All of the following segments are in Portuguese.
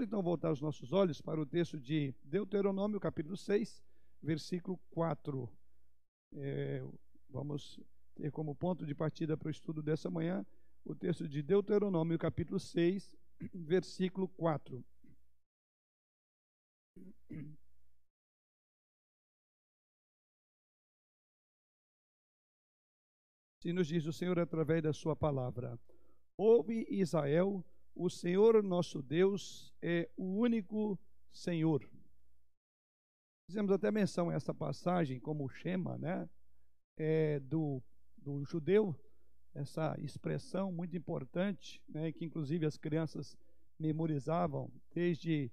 Vamos então voltar os nossos olhos para o texto de Deuteronômio, capítulo 6, versículo 4. É, vamos ter como ponto de partida para o estudo dessa manhã o texto de Deuteronômio, capítulo 6, versículo 4. Se nos diz o Senhor através da sua palavra: Ouve Israel, o Senhor nosso Deus é o único Senhor. Fizemos até menção a essa passagem como Shema, né? É, do, do judeu, essa expressão muito importante, né? Que inclusive as crianças memorizavam desde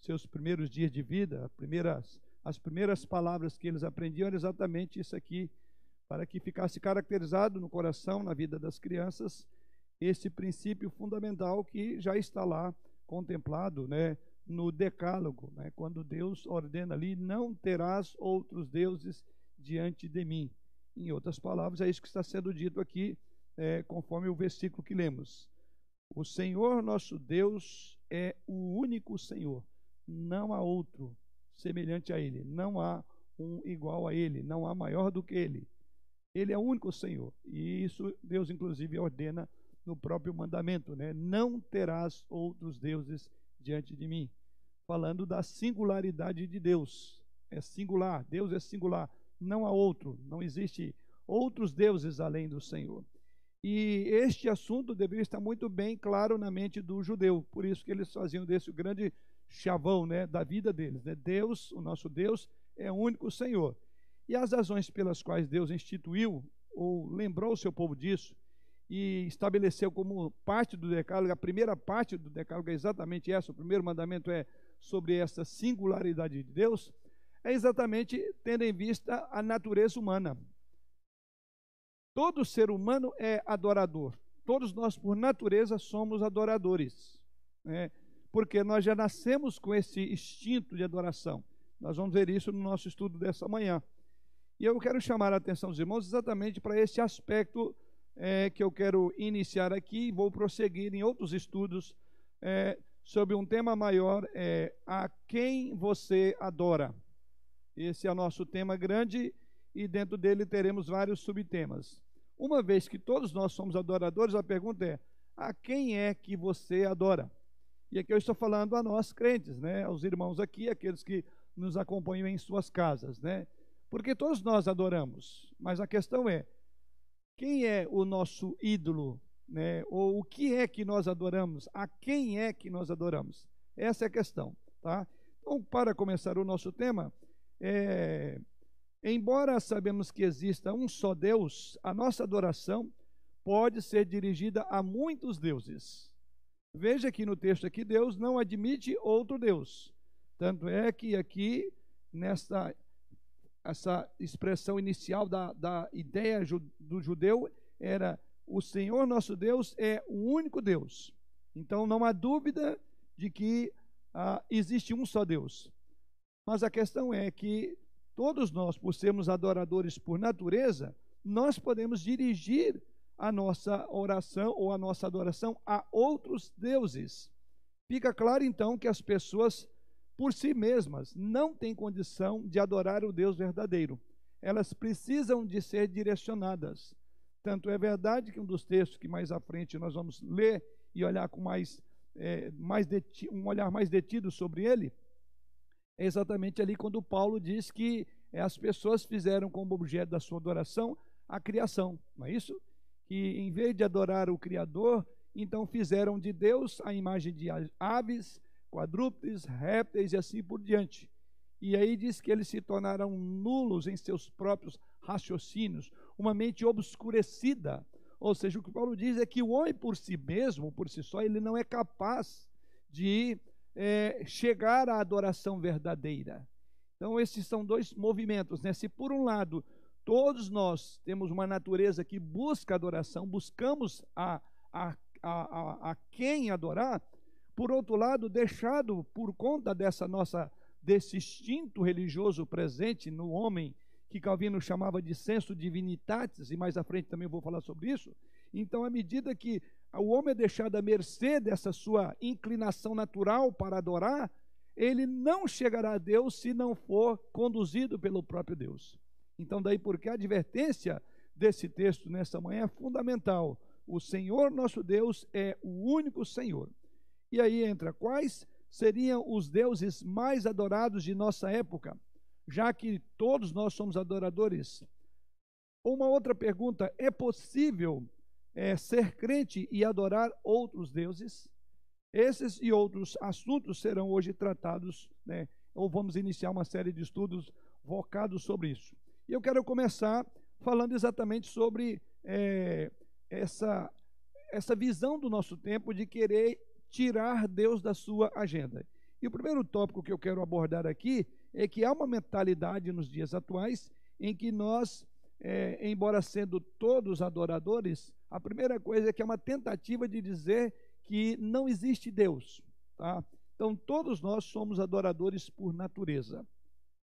seus primeiros dias de vida, primeiras, as primeiras palavras que eles aprendiam eram exatamente isso aqui, para que ficasse caracterizado no coração, na vida das crianças, esse princípio fundamental que já está lá contemplado né, no Decálogo, né, quando Deus ordena ali: não terás outros deuses diante de mim. Em outras palavras, é isso que está sendo dito aqui, é, conforme o versículo que lemos. O Senhor nosso Deus é o único Senhor, não há outro semelhante a Ele, não há um igual a Ele, não há maior do que Ele. Ele é o único Senhor, e isso Deus, inclusive, ordena no próprio mandamento, né? Não terás outros deuses diante de mim. Falando da singularidade de Deus. É singular, Deus é singular, não há outro, não existe outros deuses além do Senhor. E este assunto deveria estar muito bem claro na mente do judeu, por isso que eles faziam desse o grande chavão né, da vida deles. Né? Deus, o nosso Deus, é o único Senhor. E as razões pelas quais Deus instituiu ou lembrou o seu povo disso e estabeleceu como parte do decálogo, a primeira parte do decálogo é exatamente essa, o primeiro mandamento é sobre essa singularidade de Deus, é exatamente tendo em vista a natureza humana. Todo ser humano é adorador. Todos nós, por natureza, somos adoradores. Né? Porque nós já nascemos com esse instinto de adoração. Nós vamos ver isso no nosso estudo dessa manhã. E eu quero chamar a atenção dos irmãos exatamente para esse aspecto é, que eu quero iniciar aqui e vou prosseguir em outros estudos é, sobre um tema maior, é, a quem você adora. Esse é o nosso tema grande e dentro dele teremos vários subtemas. Uma vez que todos nós somos adoradores, a pergunta é: a quem é que você adora? E aqui eu estou falando a nós crentes, né? Aos irmãos aqui, aqueles que nos acompanham em suas casas, né? Porque todos nós adoramos, mas a questão é: quem é o nosso ídolo, né? Ou o que é que nós adoramos? A quem é que nós adoramos? Essa é a questão, tá? Então, para começar o nosso tema, é, embora sabemos que exista um só Deus, a nossa adoração pode ser dirigida a muitos deuses. Veja que no texto aqui Deus não admite outro Deus. Tanto é que aqui nesta essa expressão inicial da, da ideia do judeu era o Senhor nosso Deus é o único Deus. Então não há dúvida de que ah, existe um só Deus. Mas a questão é que todos nós, por sermos adoradores por natureza, nós podemos dirigir a nossa oração ou a nossa adoração a outros deuses. Fica claro então que as pessoas por si mesmas não têm condição de adorar o Deus verdadeiro. Elas precisam de ser direcionadas. Tanto é verdade que um dos textos que mais à frente nós vamos ler e olhar com mais, é, mais um olhar mais detido sobre ele, é exatamente ali quando Paulo diz que é, as pessoas fizeram como objeto da sua adoração a criação, não é isso? Que em vez de adorar o Criador, então fizeram de Deus a imagem de aves, quadrúpedes, répteis e assim por diante. E aí diz que eles se tornaram nulos em seus próprios raciocínios, uma mente obscurecida. Ou seja, o que Paulo diz é que o homem por si mesmo, por si só, ele não é capaz de é, chegar à adoração verdadeira. Então, esses são dois movimentos. Né? Se, por um lado, todos nós temos uma natureza que busca adoração, buscamos a, a, a, a, a quem adorar, por outro lado, deixado por conta dessa nossa desse instinto religioso presente no homem, que Calvino chamava de senso divinitatis, e mais à frente também vou falar sobre isso. Então, à medida que o homem é deixado à mercê dessa sua inclinação natural para adorar, ele não chegará a Deus se não for conduzido pelo próprio Deus. Então, daí porque a advertência desse texto nessa manhã é fundamental. O Senhor nosso Deus é o único Senhor. E aí entra quais seriam os deuses mais adorados de nossa época, já que todos nós somos adoradores. Uma outra pergunta: é possível é, ser crente e adorar outros deuses? Esses e outros assuntos serão hoje tratados, né, ou vamos iniciar uma série de estudos focados sobre isso. E eu quero começar falando exatamente sobre é, essa, essa visão do nosso tempo de querer tirar Deus da sua agenda. E o primeiro tópico que eu quero abordar aqui é que há uma mentalidade nos dias atuais em que nós, é, embora sendo todos adoradores, a primeira coisa é que é uma tentativa de dizer que não existe Deus. Tá? Então, todos nós somos adoradores por natureza.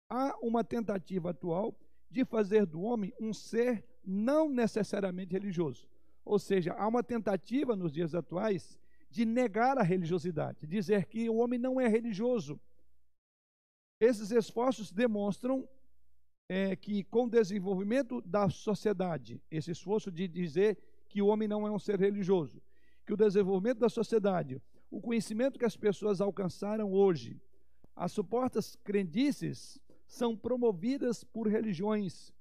Há uma tentativa atual de fazer do homem um ser não necessariamente religioso. Ou seja, há uma tentativa nos dias atuais de negar a religiosidade, dizer que o homem não é religioso. Esses esforços demonstram é, que, com o desenvolvimento da sociedade, esse esforço de dizer que o homem não é um ser religioso, que o desenvolvimento da sociedade, o conhecimento que as pessoas alcançaram hoje, as suportas crendices são promovidas por religiões,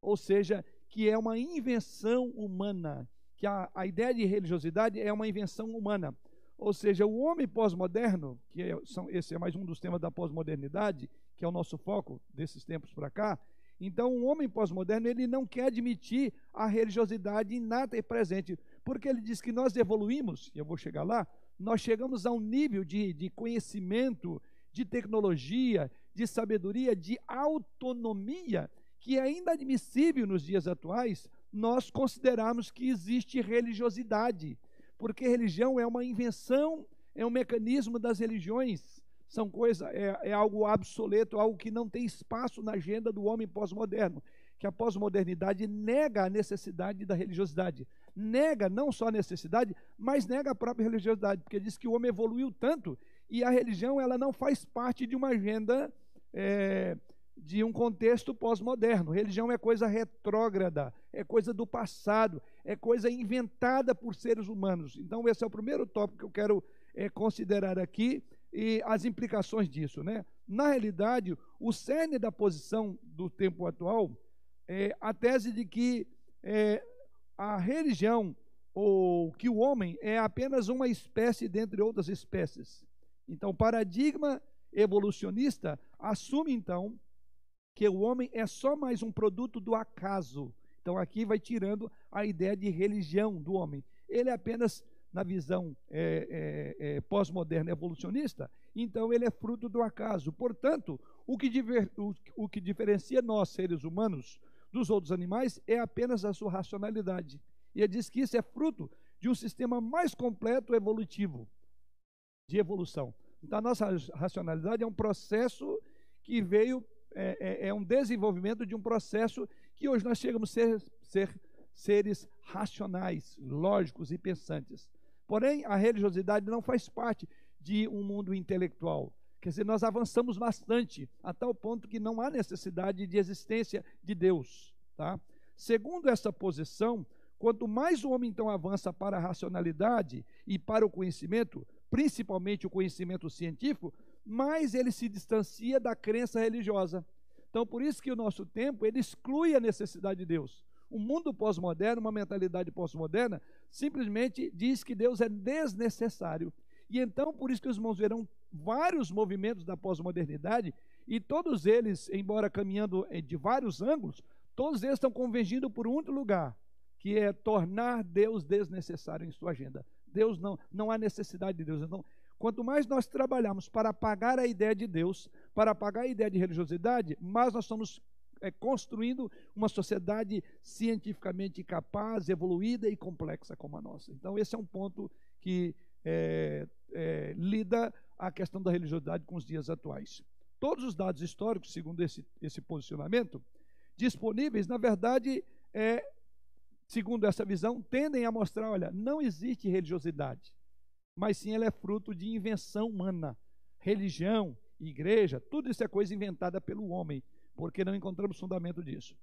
ou seja, que é uma invenção humana, que a, a ideia de religiosidade é uma invenção humana. Ou seja, o homem pós-moderno, que é, são, esse é mais um dos temas da pós-modernidade, que é o nosso foco desses tempos para cá. Então, o homem pós-moderno, ele não quer admitir a religiosidade inata e presente, porque ele diz que nós evoluímos, e eu vou chegar lá, nós chegamos a um nível de, de conhecimento, de tecnologia, de sabedoria, de autonomia, que é inadmissível nos dias atuais nós considerarmos que existe religiosidade, porque religião é uma invenção, é um mecanismo das religiões, são coisa, é, é algo obsoleto, algo que não tem espaço na agenda do homem pós-moderno, que a pós-modernidade nega a necessidade da religiosidade, nega não só a necessidade, mas nega a própria religiosidade, porque diz que o homem evoluiu tanto e a religião ela não faz parte de uma agenda é, de um contexto pós-moderno. Religião é coisa retrógrada, é coisa do passado, é coisa inventada por seres humanos. Então, esse é o primeiro tópico que eu quero é, considerar aqui e as implicações disso. Né? Na realidade, o cerne da posição do tempo atual é a tese de que é, a religião ou que o homem é apenas uma espécie dentre outras espécies. Então, o paradigma evolucionista assume então que o homem é só mais um produto do acaso. Então aqui vai tirando a ideia de religião do homem. Ele é apenas, na visão é, é, é, pós-moderna evolucionista, então ele é fruto do acaso. Portanto, o que, diver, o, o que diferencia nós, seres humanos, dos outros animais é apenas a sua racionalidade. E ele diz que isso é fruto de um sistema mais completo evolutivo, de evolução. Então, a nossa racionalidade é um processo que veio, é, é, é um desenvolvimento de um processo que hoje nós chegamos a ser, ser seres racionais, lógicos e pensantes. Porém, a religiosidade não faz parte de um mundo intelectual. Quer dizer, nós avançamos bastante, a tal ponto que não há necessidade de existência de Deus. Tá? Segundo essa posição, quanto mais o homem então avança para a racionalidade e para o conhecimento, principalmente o conhecimento científico, mais ele se distancia da crença religiosa. Então, por isso que o nosso tempo ele exclui a necessidade de Deus. O mundo pós-moderno, uma mentalidade pós-moderna, simplesmente diz que Deus é desnecessário. E então, por isso que os irmãos verão vários movimentos da pós-modernidade, e todos eles, embora caminhando de vários ângulos, todos eles estão convergindo por um único lugar, que é tornar Deus desnecessário em sua agenda. Deus não, não há necessidade de Deus. Então, quanto mais nós trabalhamos para apagar a ideia de Deus, para apagar a ideia de religiosidade, mais nós estamos é, construindo uma sociedade cientificamente capaz, evoluída e complexa como a nossa. Então, esse é um ponto que é, é, lida a questão da religiosidade com os dias atuais. Todos os dados históricos, segundo esse, esse posicionamento, disponíveis, na verdade, é, segundo essa visão, tendem a mostrar: olha, não existe religiosidade, mas sim ela é fruto de invenção humana. Religião, igreja, tudo isso é coisa inventada pelo homem, porque não encontramos fundamento disso.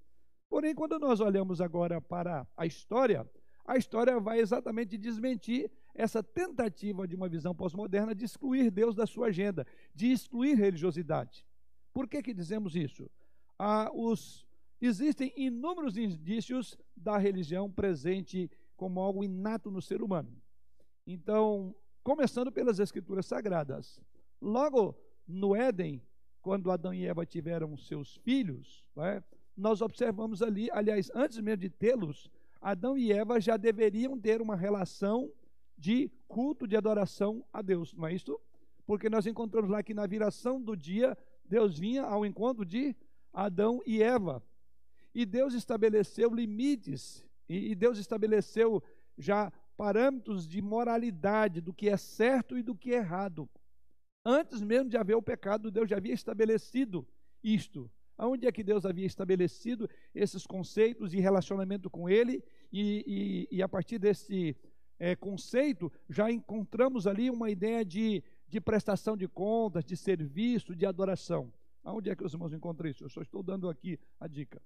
Porém, quando nós olhamos agora para a história, a história vai exatamente desmentir essa tentativa de uma visão pós-moderna de excluir Deus da sua agenda, de excluir religiosidade. Por que, que dizemos isso? Ah, os, existem inúmeros indícios da religião presente como algo inato no ser humano. Então, começando pelas escrituras sagradas. Logo no Éden, quando Adão e Eva tiveram seus filhos, né, nós observamos ali, aliás, antes mesmo de tê-los, Adão e Eva já deveriam ter uma relação de culto, de adoração a Deus, não é isso? Porque nós encontramos lá que na viração do dia, Deus vinha ao encontro de Adão e Eva. E Deus estabeleceu limites, e Deus estabeleceu já parâmetros de moralidade, do que é certo e do que é errado. Antes mesmo de haver o pecado, Deus já havia estabelecido isto. Aonde é que Deus havia estabelecido esses conceitos e relacionamento com Ele? E, e, e a partir desse é, conceito, já encontramos ali uma ideia de, de prestação de contas, de serviço, de adoração. Aonde é que os irmãos encontram isso? Eu só estou dando aqui a dica.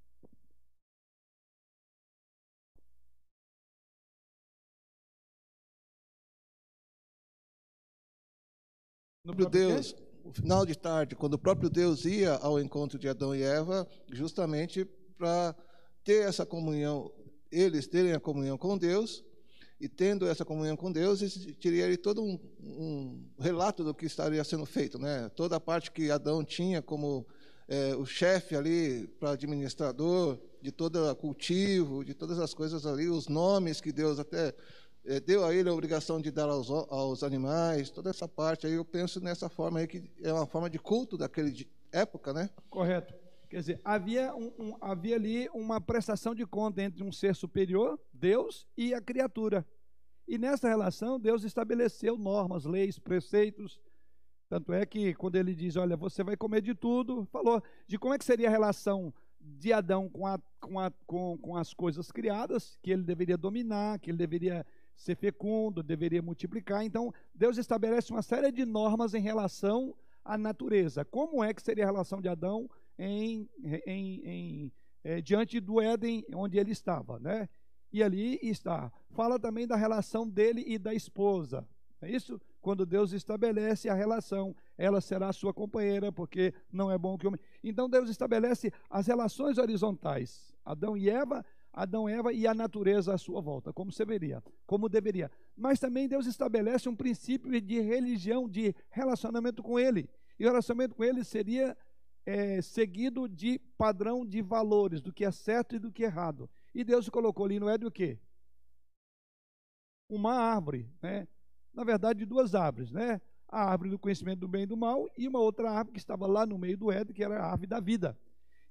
No Deus, o final de tarde, quando o próprio Deus ia ao encontro de Adão e Eva, justamente para ter essa comunhão, eles terem a comunhão com Deus, e tendo essa comunhão com Deus, teria ali todo um, um, relato do que estaria sendo feito, né? Toda a parte que Adão tinha como é, o chefe ali para administrador de todo o cultivo, de todas as coisas ali, os nomes que Deus até deu a ele a obrigação de dar aos, aos animais, toda essa parte aí, eu penso nessa forma aí que é uma forma de culto daquele época, né? Correto. Quer dizer, havia, um, um, havia ali uma prestação de conta entre um ser superior, Deus, e a criatura. E nessa relação, Deus estabeleceu normas, leis, preceitos. Tanto é que, quando ele diz: Olha, você vai comer de tudo, falou de como é que seria a relação de Adão com, a, com, a, com, com as coisas criadas, que ele deveria dominar, que ele deveria ser fecundo, deveria multiplicar. Então, Deus estabelece uma série de normas em relação à natureza. Como é que seria a relação de Adão em, em, em é, diante do Éden, onde ele estava, né? E ali está. Fala também da relação dele e da esposa. É isso? Quando Deus estabelece a relação, ela será sua companheira, porque não é bom que o homem. Então Deus estabelece as relações horizontais. Adão e Eva, Adão Eva e a natureza à sua volta, como deveria, como deveria. Mas também Deus estabelece um princípio de religião, de relacionamento com Ele. E o relacionamento com Ele seria é, seguido de padrão de valores, do que é certo e do que é errado. E Deus colocou ali no Éden o quê? Uma árvore, né? Na verdade, duas árvores, né? A árvore do conhecimento do bem e do mal e uma outra árvore que estava lá no meio do Éden, que era a árvore da vida.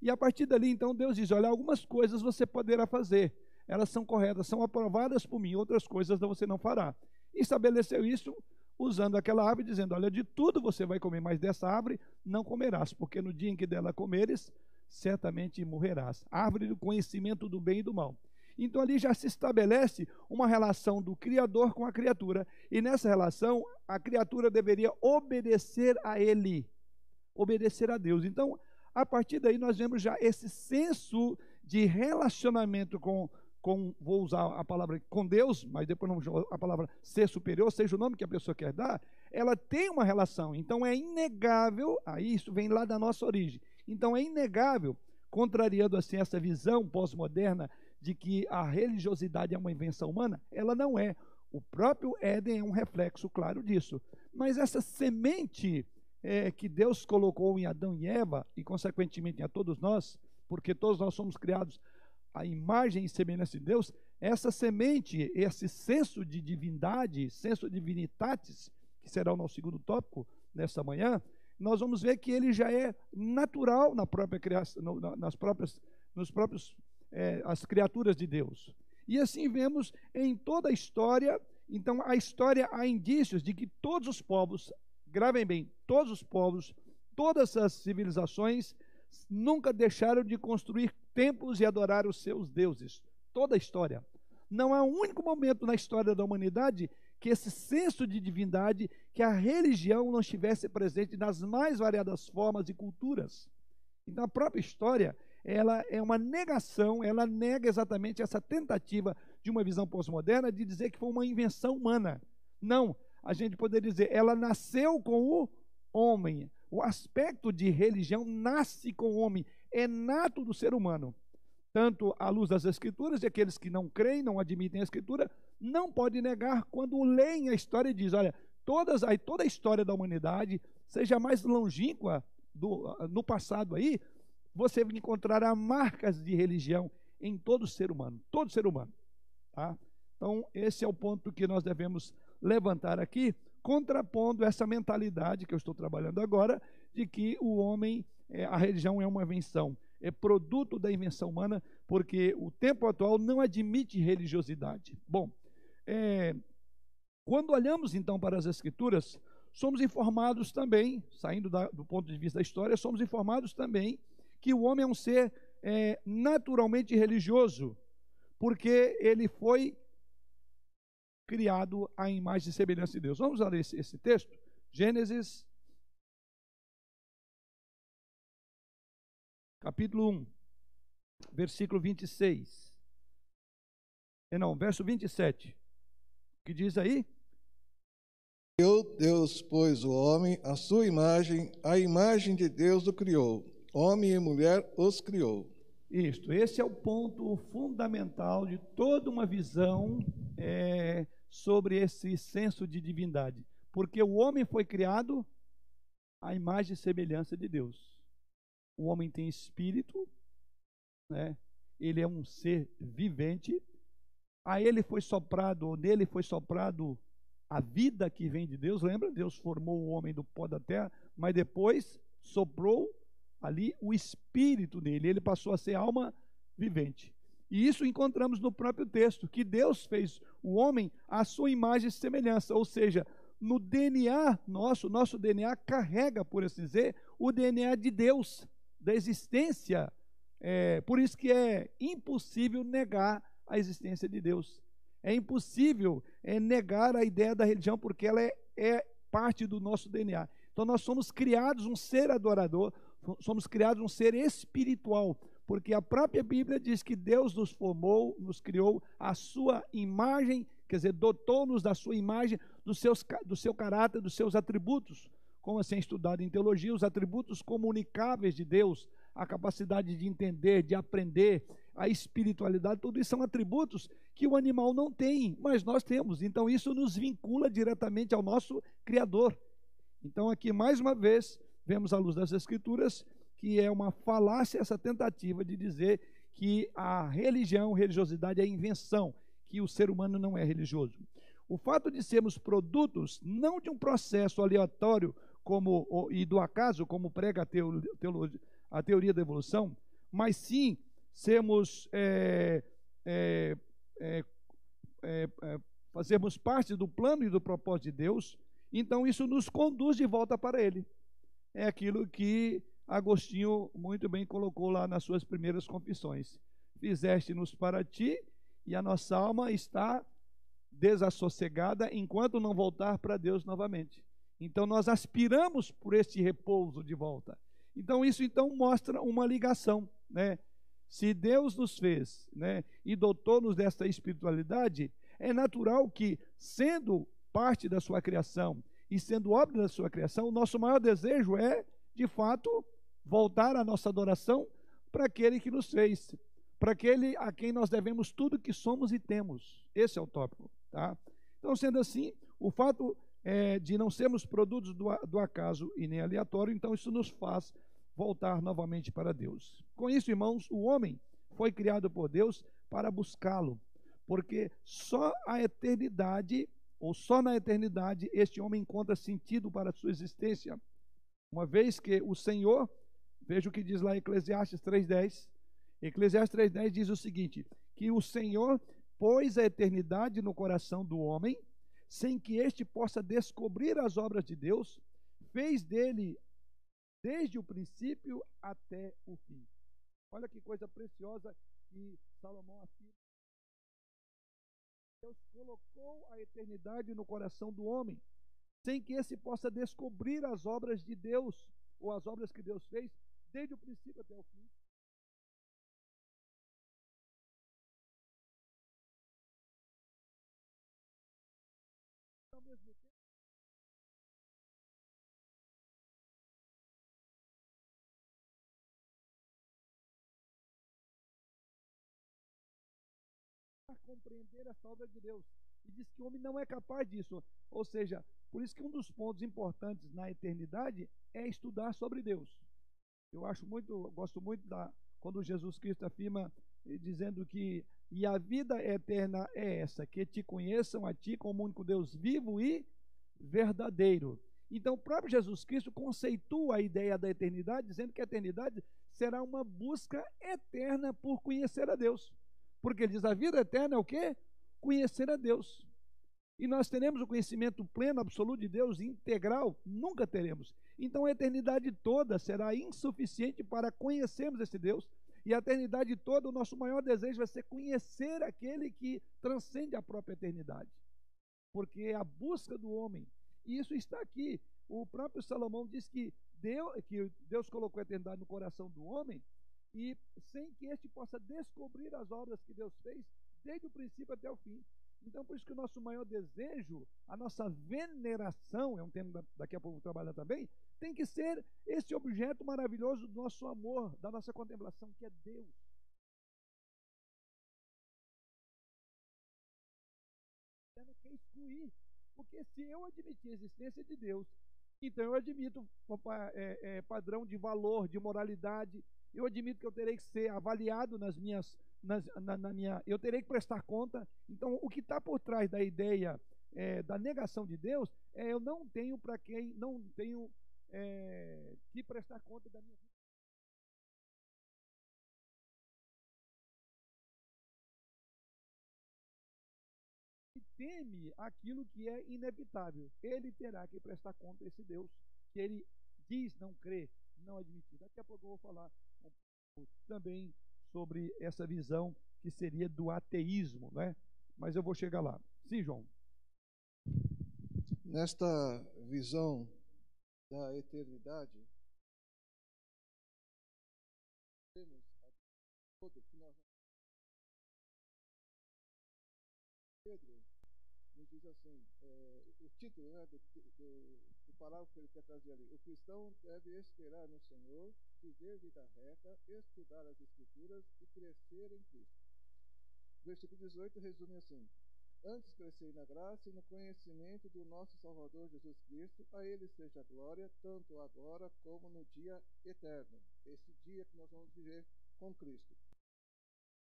E a partir dali, então, Deus diz: Olha, algumas coisas você poderá fazer, elas são corretas, são aprovadas por mim, outras coisas você não fará. E estabeleceu isso usando aquela árvore, dizendo: Olha, de tudo você vai comer, mas dessa árvore não comerás, porque no dia em que dela comeres, certamente morrerás. Árvore do conhecimento do bem e do mal. Então ali já se estabelece uma relação do Criador com a criatura, e nessa relação a criatura deveria obedecer a Ele, obedecer a Deus. Então, a partir daí nós vemos já esse senso de relacionamento com, com vou usar a palavra com Deus, mas depois não a palavra ser superior, seja o nome que a pessoa quer dar, ela tem uma relação. Então é inegável, aí isso vem lá da nossa origem. Então é inegável, contrariando assim essa visão pós-moderna de que a religiosidade é uma invenção humana, ela não é. O próprio Éden é um reflexo claro disso. Mas essa semente é, que Deus colocou em Adão e Eva, e consequentemente a todos nós, porque todos nós somos criados à imagem e semelhança de Deus, essa semente, esse senso de divindade, senso divinitatis, que será o nosso segundo tópico nessa manhã, nós vamos ver que ele já é natural na própria criação, nas próprias, nos próprios é, as criaturas de Deus. E assim vemos em toda a história. Então, a história há indícios de que todos os povos, gravem bem, todos os povos, todas as civilizações nunca deixaram de construir templos e adorar os seus deuses. Toda a história. Não há um único momento na história da humanidade que esse senso de divindade, que a religião não estivesse presente nas mais variadas formas e culturas. Então a própria história, ela é uma negação, ela nega exatamente essa tentativa de uma visão pós-moderna de dizer que foi uma invenção humana. Não, a gente poderia dizer, ela nasceu com o homem. O aspecto de religião nasce com o homem, é nato do ser humano. Tanto à luz das Escrituras, e aqueles que não creem, não admitem a Escritura, não podem negar quando leem a história e diz: olha, todas, aí, toda a história da humanidade, seja mais longínqua do, no passado aí, você encontrará marcas de religião em todo ser humano, todo ser humano. Tá? Então, esse é o ponto que nós devemos levantar aqui, contrapondo essa mentalidade que eu estou trabalhando agora, de que o homem, é, a religião é uma invenção, é produto da invenção humana, porque o tempo atual não admite religiosidade. Bom, é, quando olhamos então para as Escrituras, somos informados também, saindo da, do ponto de vista da história, somos informados também que o homem é um ser é, naturalmente religioso, porque ele foi criado à imagem e semelhança de Deus. Vamos ler esse, esse texto? Gênesis, capítulo 1, versículo 26. É, não, verso 27. O que diz aí? Criou Deus, pois, o homem, a sua imagem, a imagem de Deus o criou. Homem e mulher os criou. Isto, esse é o ponto fundamental de toda uma visão é, sobre esse senso de divindade. Porque o homem foi criado à imagem e semelhança de Deus. O homem tem espírito, né? ele é um ser vivente. A ele foi soprado, ou nele foi soprado a vida que vem de Deus. Lembra? Deus formou o homem do pó da terra, mas depois soprou ali o espírito nele. Ele passou a ser alma vivente. E isso encontramos no próprio texto, que Deus fez o homem à sua imagem e semelhança, ou seja, no DNA nosso, nosso DNA carrega, por assim dizer, o DNA de Deus, da existência. É, por isso que é impossível negar a existência de Deus. É impossível é, negar a ideia da religião, porque ela é, é parte do nosso DNA. Então nós somos criados um ser adorador, somos criados um ser espiritual, porque a própria Bíblia diz que Deus nos formou, nos criou a sua imagem, quer dizer, dotou-nos da sua imagem, seus, do seu caráter, dos seus atributos. Como assim estudado em teologia, os atributos comunicáveis de Deus, a capacidade de entender, de aprender, a espiritualidade, tudo isso são atributos que o animal não tem, mas nós temos. Então isso nos vincula diretamente ao nosso Criador. Então aqui mais uma vez vemos à luz das Escrituras que é uma falácia essa tentativa de dizer que a religião, religiosidade é invenção, que o ser humano não é religioso. O fato de sermos produtos não de um processo aleatório como e do acaso, como prega a, teo, a teoria da evolução, mas sim sermos é, é, é, é, é fazermos parte do plano e do propósito de Deus, então isso nos conduz de volta para Ele. É aquilo que Agostinho muito bem colocou lá nas suas primeiras confissões. Fizeste-nos para ti e a nossa alma está desassossegada enquanto não voltar para Deus novamente. Então nós aspiramos por este repouso de volta. Então isso então mostra uma ligação, né? Se Deus nos fez, né, e dotou-nos desta espiritualidade, é natural que sendo parte da sua criação e sendo obra da sua criação, o nosso maior desejo é, de fato, voltar a nossa adoração para aquele que nos fez, para aquele a quem nós devemos tudo que somos e temos. Esse é o tópico. Tá? Então, sendo assim, o fato é, de não sermos produtos do, do acaso e nem aleatório, então isso nos faz voltar novamente para Deus. Com isso, irmãos, o homem foi criado por Deus para buscá-lo, porque só a eternidade, ou só na eternidade, este homem encontra sentido para a sua existência, uma vez que o Senhor Veja o que diz lá Eclesiastes 3:10. Eclesiastes 3:10 diz o seguinte: que o Senhor pôs a eternidade no coração do homem, sem que este possa descobrir as obras de Deus, fez dele desde o princípio até o fim. Olha que coisa preciosa que Salomão afirma. Deus colocou a eternidade no coração do homem, sem que esse possa descobrir as obras de Deus, ou as obras que Deus fez, desde o princípio até o fim. Ao mesmo tempo, compreender essa obra de Deus. E diz que o homem não é capaz disso. Ou seja, por isso que um dos pontos importantes na eternidade é estudar sobre Deus. Eu acho muito, gosto muito da quando Jesus Cristo afirma eh, dizendo que e a vida eterna é essa, que te conheçam a ti como único Deus vivo e verdadeiro. Então, o próprio Jesus Cristo conceitua a ideia da eternidade, dizendo que a eternidade será uma busca eterna por conhecer a Deus. Porque ele diz: a vida eterna é o quê? Conhecer a Deus. E nós teremos o conhecimento pleno, absoluto de Deus, integral? Nunca teremos. Então a eternidade toda será insuficiente para conhecermos esse Deus. E a eternidade toda, o nosso maior desejo vai ser conhecer aquele que transcende a própria eternidade. Porque é a busca do homem. E isso está aqui. O próprio Salomão diz que Deus, que Deus colocou a eternidade no coração do homem e sem que este possa descobrir as obras que Deus fez desde o princípio até o fim. Então, por isso que o nosso maior desejo, a nossa veneração, é um tema daqui a pouco trabalhar também, tem que ser esse objeto maravilhoso do nosso amor, da nossa contemplação, que é Deus. Quer excluir, porque se eu admitir a existência de Deus, então eu admito é, é, padrão de valor, de moralidade, eu admito que eu terei que ser avaliado nas minhas, nas, na, na, minha, eu terei que prestar conta. Então, o que está por trás da ideia é, da negação de Deus é eu não tenho para quem, não tenho é, que prestar conta da minha vida. teme aquilo que é inevitável. Ele terá que prestar conta a esse Deus que ele diz não crer, não admitir. Daqui a pouco eu vou falar também sobre essa visão que seria do ateísmo, né? Mas eu vou chegar lá. Sim, João. Nesta visão da eternidade, temos todo que nós Pedro nos diz assim, é, o título né, do, do, do parágrafo que ele quer trazer ali, o cristão deve esperar no Senhor viver vida reta, estudar as Escrituras e crescer em Cristo. Versículo 18 resume assim: Antes crescei na graça e no conhecimento do nosso Salvador Jesus Cristo, a Ele seja a glória, tanto agora como no dia eterno, esse dia que nós vamos viver com Cristo.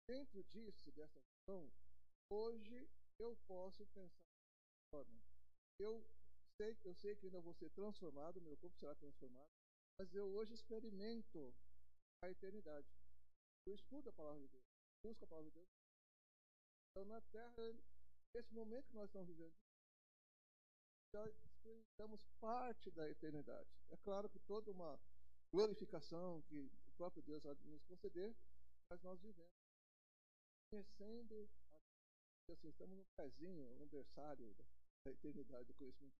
Dentro disso, dessa visão, hoje eu posso pensar de forma. Eu sei, eu sei que ainda vou ser transformado, meu corpo será transformado, mas eu hoje experimento a eternidade. Eu estudo a palavra de Deus, busco a palavra de Deus. Então, na Terra, nesse momento que nós estamos vivendo, já experimentamos parte da eternidade. É claro que toda uma glorificação que o próprio Deus vai nos conceder, mas nós vivemos conhecendo, assim, estamos no pezinho, no berçário da eternidade, do conhecimento.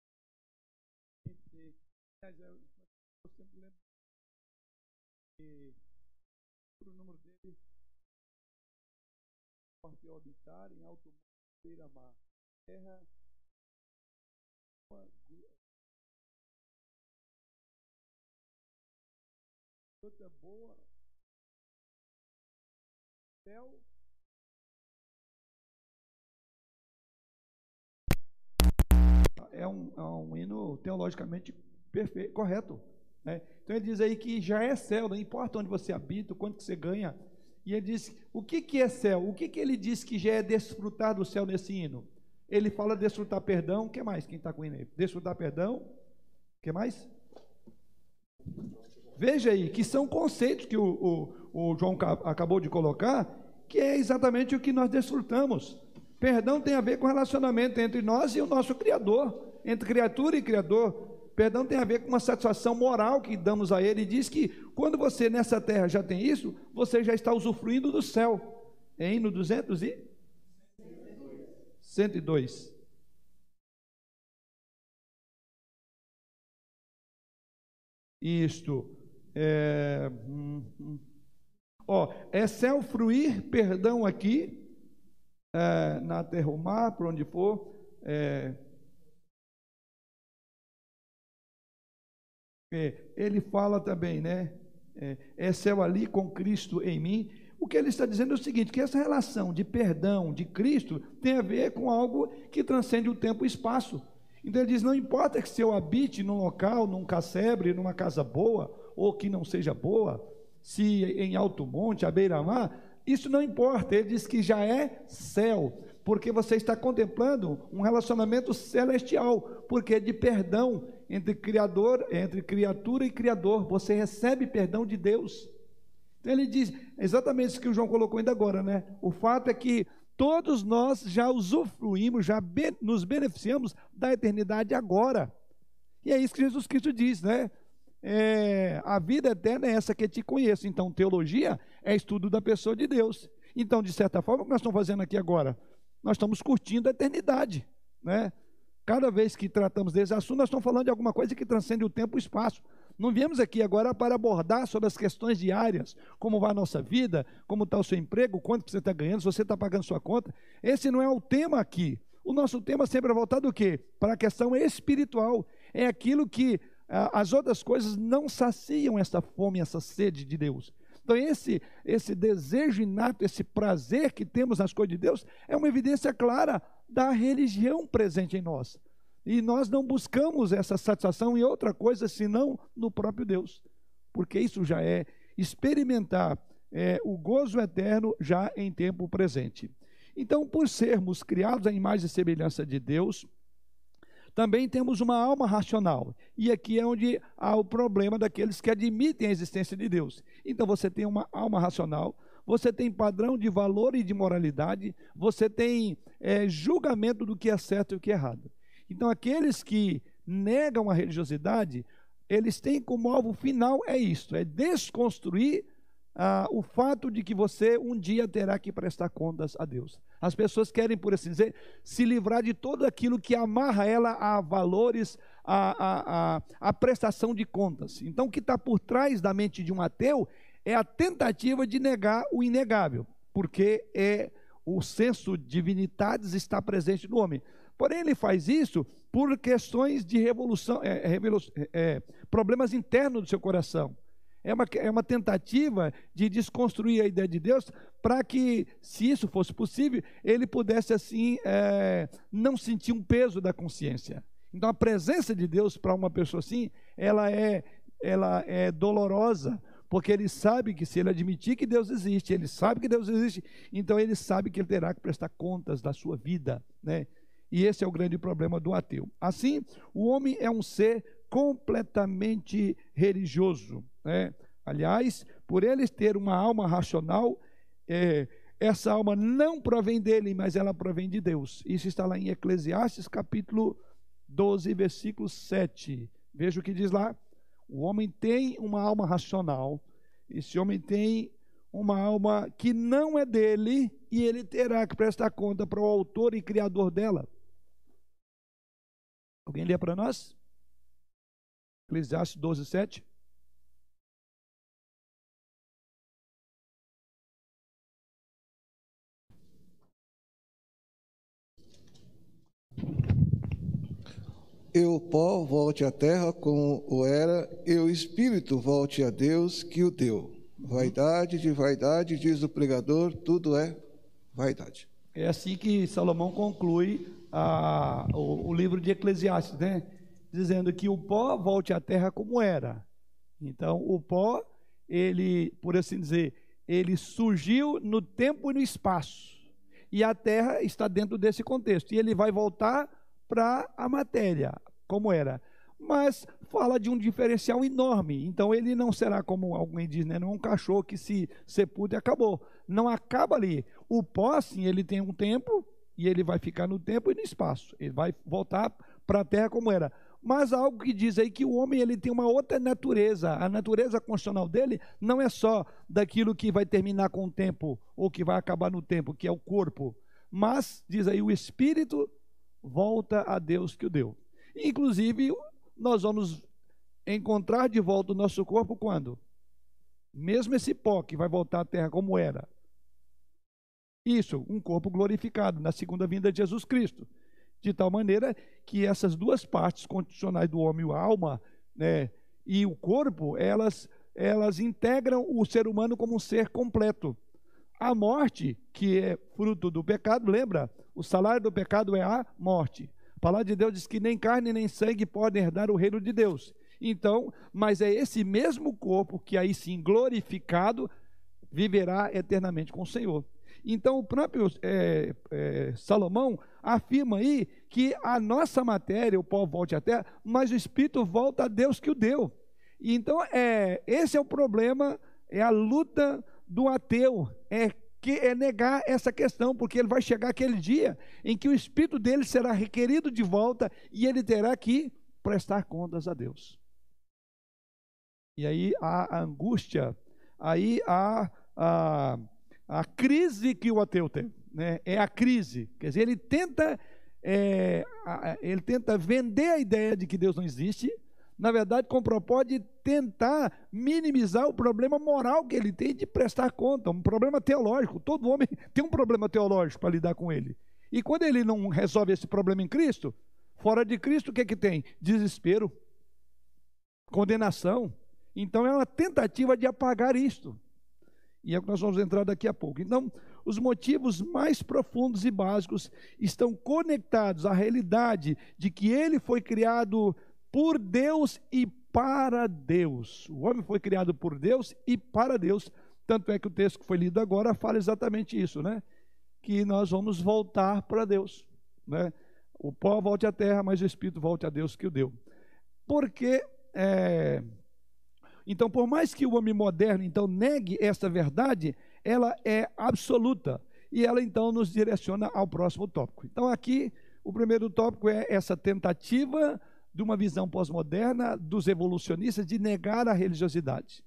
Eu sempre lembro que o número dele forte habitar em alto beira-mar. Terra outra boa céu é um, é um hino teologicamente perfeito, correto. Né? Então ele diz aí que já é céu, não importa onde você habita, quanto que você ganha. E ele diz, o que, que é céu? O que, que ele diz que já é desfrutar do céu nesse hino? Ele fala desfrutar perdão, o que mais? Quem está com o hino aí? Desfrutar perdão, o que mais? Veja aí, que são conceitos que o, o, o João acabou de colocar, que é exatamente o que nós desfrutamos. Perdão tem a ver com relacionamento entre nós e o nosso Criador, entre criatura e Criador. Perdão tem a ver com uma satisfação moral que damos a Ele. E diz que quando você nessa terra já tem isso, você já está usufruindo do céu. Em no 206, 102. Isto. É, hum, hum. Ó, é céu fruir perdão aqui, é, na terra ou mar, por onde for. É, é, ele fala também, né? É, é céu ali com Cristo em mim. O que ele está dizendo é o seguinte: que essa relação de perdão de Cristo tem a ver com algo que transcende o tempo e o espaço. Então ele diz: não importa que se eu habite num local, num casebre, numa casa boa, ou que não seja boa, se em alto monte, à beira-mar, isso não importa. Ele diz que já é céu, porque você está contemplando um relacionamento celestial, porque é de perdão entre criador, entre criatura e criador. Você recebe perdão de Deus. Então ele diz exatamente isso que o João colocou ainda agora, né? O fato é que todos nós já usufruímos, já nos beneficiamos da eternidade agora. E é isso que Jesus Cristo diz, né? É, a vida eterna é essa que te conheço. Então, teologia é estudo da pessoa de Deus. Então, de certa forma, o que nós estamos fazendo aqui agora? Nós estamos curtindo a eternidade, né? Cada vez que tratamos desse assunto, nós estamos falando de alguma coisa que transcende o tempo e o espaço. Não viemos aqui agora para abordar sobre as questões diárias, como vai a nossa vida, como está o seu emprego, quanto você está ganhando, se você está pagando sua conta. Esse não é o tema aqui. O nosso tema sempre é voltado o quê? Para a questão espiritual. É aquilo que ah, as outras coisas não saciam essa fome, essa sede de Deus. Então, esse, esse desejo inato, esse prazer que temos nas coisas de Deus, é uma evidência clara da religião presente em nós. E nós não buscamos essa satisfação em outra coisa senão no próprio Deus, porque isso já é experimentar é, o gozo eterno já em tempo presente. Então, por sermos criados à imagem e semelhança de Deus, também temos uma alma racional. E aqui é onde há o problema daqueles que admitem a existência de Deus. Então, você tem uma alma racional, você tem padrão de valor e de moralidade, você tem é, julgamento do que é certo e o que é errado. Então, aqueles que negam a religiosidade, eles têm como alvo final é isto: é desconstruir ah, o fato de que você um dia terá que prestar contas a Deus. As pessoas querem, por assim dizer, se livrar de todo aquilo que amarra ela a valores, a, a, a, a prestação de contas. Então, o que está por trás da mente de um ateu é a tentativa de negar o inegável, porque é o senso de divinidades está presente no homem. Porém, ele faz isso por questões de revolução, é, é, é, é, problemas internos do seu coração. É uma, é uma tentativa de desconstruir a ideia de Deus para que, se isso fosse possível, ele pudesse assim é, não sentir um peso da consciência. Então, a presença de Deus para uma pessoa assim, ela é, ela é dolorosa, porque ele sabe que se ele admitir que Deus existe, ele sabe que Deus existe, então ele sabe que ele terá que prestar contas da sua vida, né? E esse é o grande problema do ateu. Assim, o homem é um ser completamente religioso. Né? Aliás, por ele ter uma alma racional, é, essa alma não provém dele, mas ela provém de Deus. Isso está lá em Eclesiastes capítulo 12, versículo 7. Veja o que diz lá. O homem tem uma alma racional, esse homem tem uma alma que não é dele e ele terá que prestar conta para o autor e criador dela. Alguém lê para nós? Eclesiastes 12, 7. E o pó volte à terra como o era, e o espírito volte a Deus que o deu. Vaidade de vaidade, diz o pregador, tudo é vaidade. É assim que Salomão conclui a, o, o, livro de Eclesiastes, né? Dizendo que o pó volte à terra como era. Então, o pó, ele, por assim dizer, ele surgiu no tempo e no espaço. E a terra está dentro desse contexto. E ele vai voltar para a matéria, como era. Mas fala de um diferencial enorme. Então ele não será como alguém diz, né? Não é um cachorro que se sepulta e acabou. Não acaba ali. O pó, sim, ele tem um tempo, e ele vai ficar no tempo e no espaço. Ele vai voltar para a terra como era. Mas algo que diz aí que o homem ele tem uma outra natureza. A natureza constitucional dele não é só daquilo que vai terminar com o tempo ou que vai acabar no tempo, que é o corpo. Mas, diz aí, o espírito volta a Deus que o deu. Inclusive, nós vamos encontrar de volta o nosso corpo quando? Mesmo esse pó que vai voltar à terra como era. Isso, um corpo glorificado na segunda vinda de Jesus Cristo. De tal maneira que essas duas partes condicionais do homem, a alma né, e o corpo, elas, elas integram o ser humano como um ser completo. A morte, que é fruto do pecado, lembra? O salário do pecado é a morte. A palavra de Deus diz que nem carne nem sangue podem herdar o reino de Deus. Então, mas é esse mesmo corpo que aí sim glorificado viverá eternamente com o Senhor. Então, o próprio é, é, Salomão afirma aí que a nossa matéria, o pó volte à terra, mas o espírito volta a Deus que o deu. Então, é, esse é o problema, é a luta do ateu, é que é negar essa questão, porque ele vai chegar aquele dia em que o espírito dele será requerido de volta e ele terá que prestar contas a Deus. E aí a angústia, aí a, a, a crise que o ateu tem, né? é a crise. Quer dizer, ele tenta, é, ele tenta vender a ideia de que Deus não existe, na verdade, com o propósito de tentar minimizar o problema moral que ele tem de prestar conta, um problema teológico. Todo homem tem um problema teológico para lidar com ele. E quando ele não resolve esse problema em Cristo, fora de Cristo, o que, é que tem? Desespero, condenação, então é uma tentativa de apagar isto. E é o que nós vamos entrar daqui a pouco. Então, os motivos mais profundos e básicos estão conectados à realidade de que ele foi criado por Deus e para Deus. O homem foi criado por Deus e para Deus. Tanto é que o texto que foi lido agora fala exatamente isso, né? Que nós vamos voltar para Deus, né? O pó volte à terra, mas o Espírito volte a Deus que o deu. Porque é, então, por mais que o homem moderno então negue essa verdade, ela é absoluta e ela então nos direciona ao próximo tópico. Então, aqui o primeiro tópico é essa tentativa de uma visão pós-moderna dos evolucionistas de negar a religiosidade.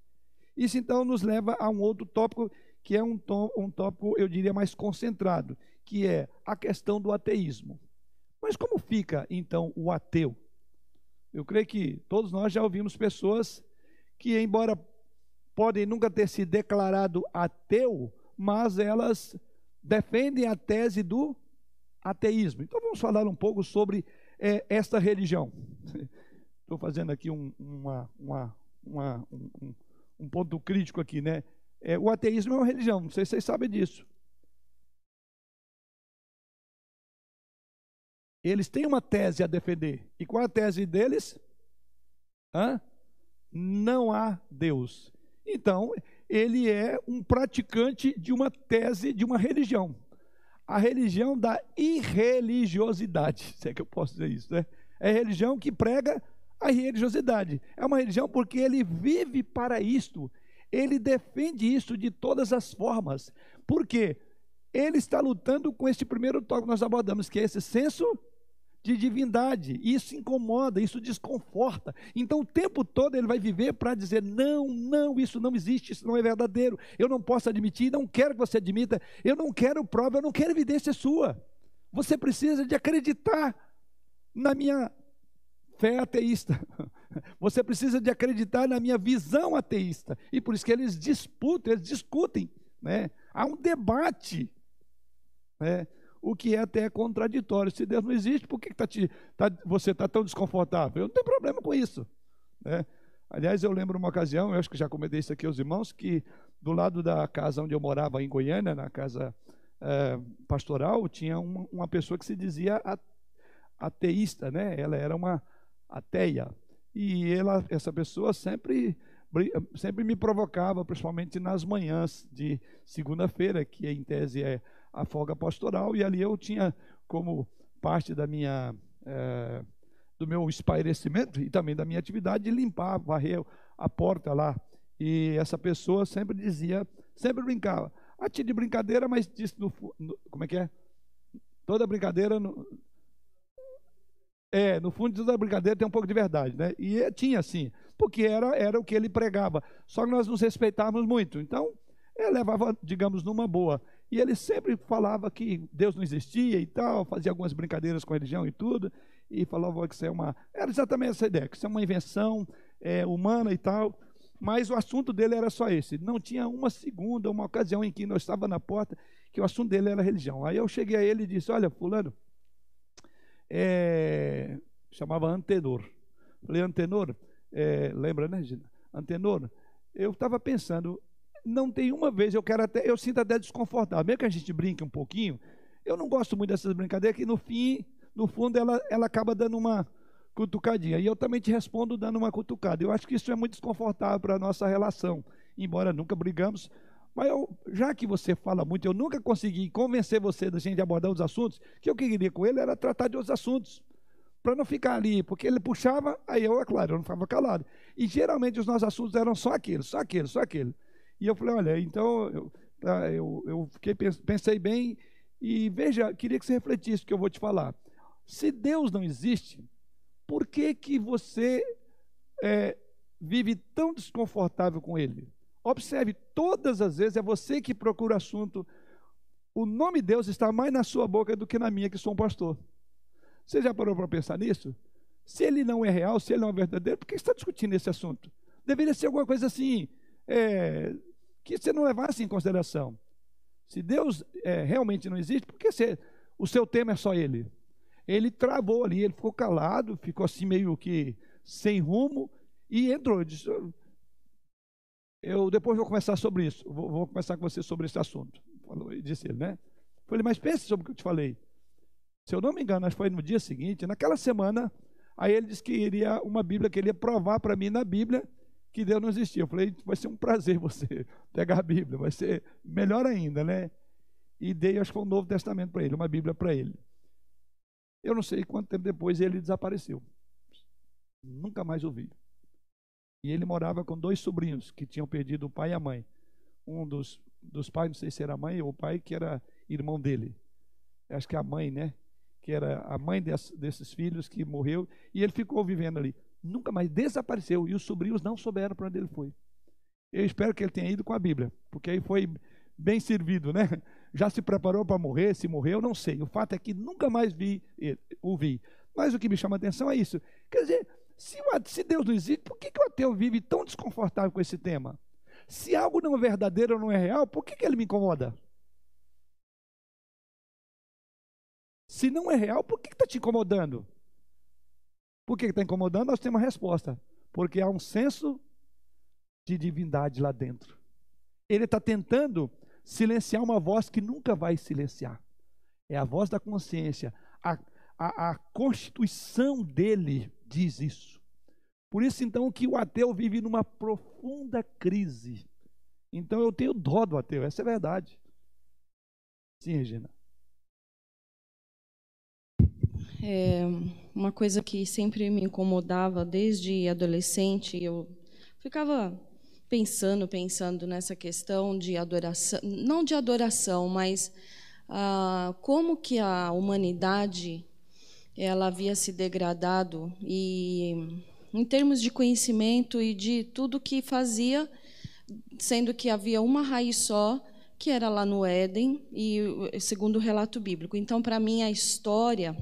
Isso então nos leva a um outro tópico que é um, um tópico, eu diria, mais concentrado, que é a questão do ateísmo. Mas como fica então o ateu? Eu creio que todos nós já ouvimos pessoas que, embora podem nunca ter se declarado ateu, mas elas defendem a tese do ateísmo. Então vamos falar um pouco sobre é, esta religião. Estou fazendo aqui um, uma, uma, uma, um, um, ponto crítico aqui, né? É, o ateísmo é uma religião, não sei se vocês sabem disso. Eles têm uma tese a defender. E qual é a tese deles? Hã? não há Deus. Então, ele é um praticante de uma tese, de uma religião. A religião da irreligiosidade, se é que eu posso dizer isso, né? É a religião que prega a religiosidade. É uma religião porque ele vive para isto. Ele defende isso de todas as formas. Por quê? Ele está lutando com este primeiro toque que nós abordamos, que é esse senso de divindade. Isso incomoda, isso desconforta. Então o tempo todo ele vai viver para dizer: não, não, isso não existe, isso não é verdadeiro. Eu não posso admitir, não quero que você admita, eu não quero prova, eu não quero evidência sua. Você precisa de acreditar na minha fé ateísta. Você precisa de acreditar na minha visão ateísta. E por isso que eles disputam, eles discutem. Né? Há um debate. Né? O que é até contraditório. Se Deus não existe, por que tá te, tá, você está tão desconfortável? Eu não tenho problema com isso. Né? Aliás, eu lembro uma ocasião, eu acho que já comentei isso aqui aos irmãos, que do lado da casa onde eu morava em Goiânia, na casa é, pastoral, tinha uma, uma, pessoa que se dizia ateísta, né? Ela era uma ateia. E ela, essa pessoa sempre sempre me provocava, principalmente nas manhãs de segunda-feira, que em tese é a folga pastoral, e ali eu tinha como parte da minha, é, do meu espairecimento e também da minha atividade de limpar, varrer a porta lá. E essa pessoa sempre dizia, sempre brincava. A tia de brincadeira, mas disse no, no, como é que é? Toda brincadeira no, é, no fundo de toda brincadeira tem um pouco de verdade, né? E tinha assim, porque era, era o que ele pregava. Só que nós nos respeitávamos muito. Então, ele levava, digamos, numa boa. E ele sempre falava que Deus não existia e tal, fazia algumas brincadeiras com a religião e tudo, e falava que isso é uma. Era exatamente essa ideia, que isso é uma invenção é, humana e tal. Mas o assunto dele era só esse. Não tinha uma segunda, uma ocasião em que nós estávamos na porta, que o assunto dele era religião. Aí eu cheguei a ele e disse: Olha, Fulano, é... chamava Antenor. Falei, Antenor, é... lembra, né, Gina? Antenor, eu estava pensando, não tem uma vez, eu quero até, eu sinto até desconfortável, mesmo que a gente brinque um pouquinho, eu não gosto muito dessas brincadeiras, que no fim, no fundo, ela, ela acaba dando uma cutucadinha. E eu também te respondo dando uma cutucada. Eu acho que isso é muito desconfortável para a nossa relação, embora nunca brigamos. Mas eu, já que você fala muito, eu nunca consegui convencer você da gente abordar os assuntos, que eu queria com ele era tratar de outros assuntos para não ficar ali, porque ele puxava, aí eu, é claro, eu não ficava calado. E geralmente os nossos assuntos eram só aquele, só aquele, só aquele. E eu falei, olha, então eu, tá, eu, eu fiquei, pensei bem e veja, queria que você refletisse o que eu vou te falar. Se Deus não existe, por que, que você é, vive tão desconfortável com Ele? Observe, todas as vezes é você que procura assunto. O nome Deus está mais na sua boca do que na minha, que sou um pastor. Você já parou para pensar nisso? Se ele não é real, se ele não é verdadeiro, por que está discutindo esse assunto? Deveria ser alguma coisa assim, é, que você não levasse em consideração. Se Deus é, realmente não existe, por que você, o seu tema é só ele? Ele travou ali, ele ficou calado, ficou assim meio que sem rumo e entrou. Disse, eu depois vou conversar sobre isso, vou, vou conversar com você sobre esse assunto. Falou, disse ele, né? Falei, mas pense sobre o que eu te falei. Se eu não me engano, acho que foi no dia seguinte, naquela semana, aí ele disse que iria uma Bíblia, que ele ia provar para mim na Bíblia que Deus não existia. Eu falei, vai ser um prazer você pegar a Bíblia, vai ser melhor ainda, né? E dei, acho que foi um Novo Testamento para ele, uma Bíblia para ele. Eu não sei quanto tempo depois ele desapareceu. Nunca mais ouvi. E ele morava com dois sobrinhos que tinham perdido o pai e a mãe. Um dos, dos pais, não sei se era a mãe ou o pai, que era irmão dele. Acho que é a mãe, né? que era a mãe desses filhos que morreu, e ele ficou vivendo ali. Nunca mais desapareceu, e os sobrinhos não souberam para onde ele foi. Eu espero que ele tenha ido com a Bíblia, porque aí foi bem servido, né? Já se preparou para morrer, se morreu, não sei. O fato é que nunca mais vi, o vi. Mas o que me chama a atenção é isso. Quer dizer, se, se Deus não existe, por que, que o ateu vive tão desconfortável com esse tema? Se algo não é verdadeiro ou não é real, por que, que ele me incomoda? Se não é real, por que está te incomodando? Por que está incomodando? Nós temos uma resposta. Porque há um senso de divindade lá dentro. Ele está tentando silenciar uma voz que nunca vai silenciar. É a voz da consciência. A, a, a constituição dele diz isso. Por isso, então, que o ateu vive numa profunda crise. Então, eu tenho dó do ateu, essa é a verdade. Sim, Regina. É uma coisa que sempre me incomodava desde adolescente. Eu ficava pensando, pensando nessa questão de adoração, não de adoração, mas ah, como que a humanidade ela havia se degradado e em termos de conhecimento e de tudo que fazia, sendo que havia uma raiz só, que era lá no Éden e segundo o relato bíblico. Então, para mim, a história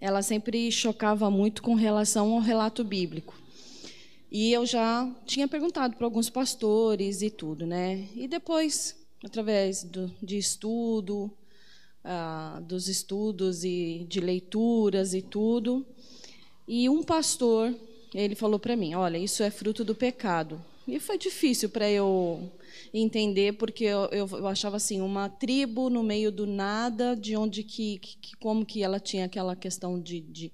ela sempre chocava muito com relação ao relato bíblico. E eu já tinha perguntado para alguns pastores e tudo, né? E depois, através do, de estudo, ah, dos estudos e de leituras e tudo, e um pastor, ele falou para mim, olha, isso é fruto do pecado. E foi difícil para eu entender, porque eu, eu, eu, achava assim, uma tribo no meio do nada, de onde que, que como que ela tinha aquela questão de, de,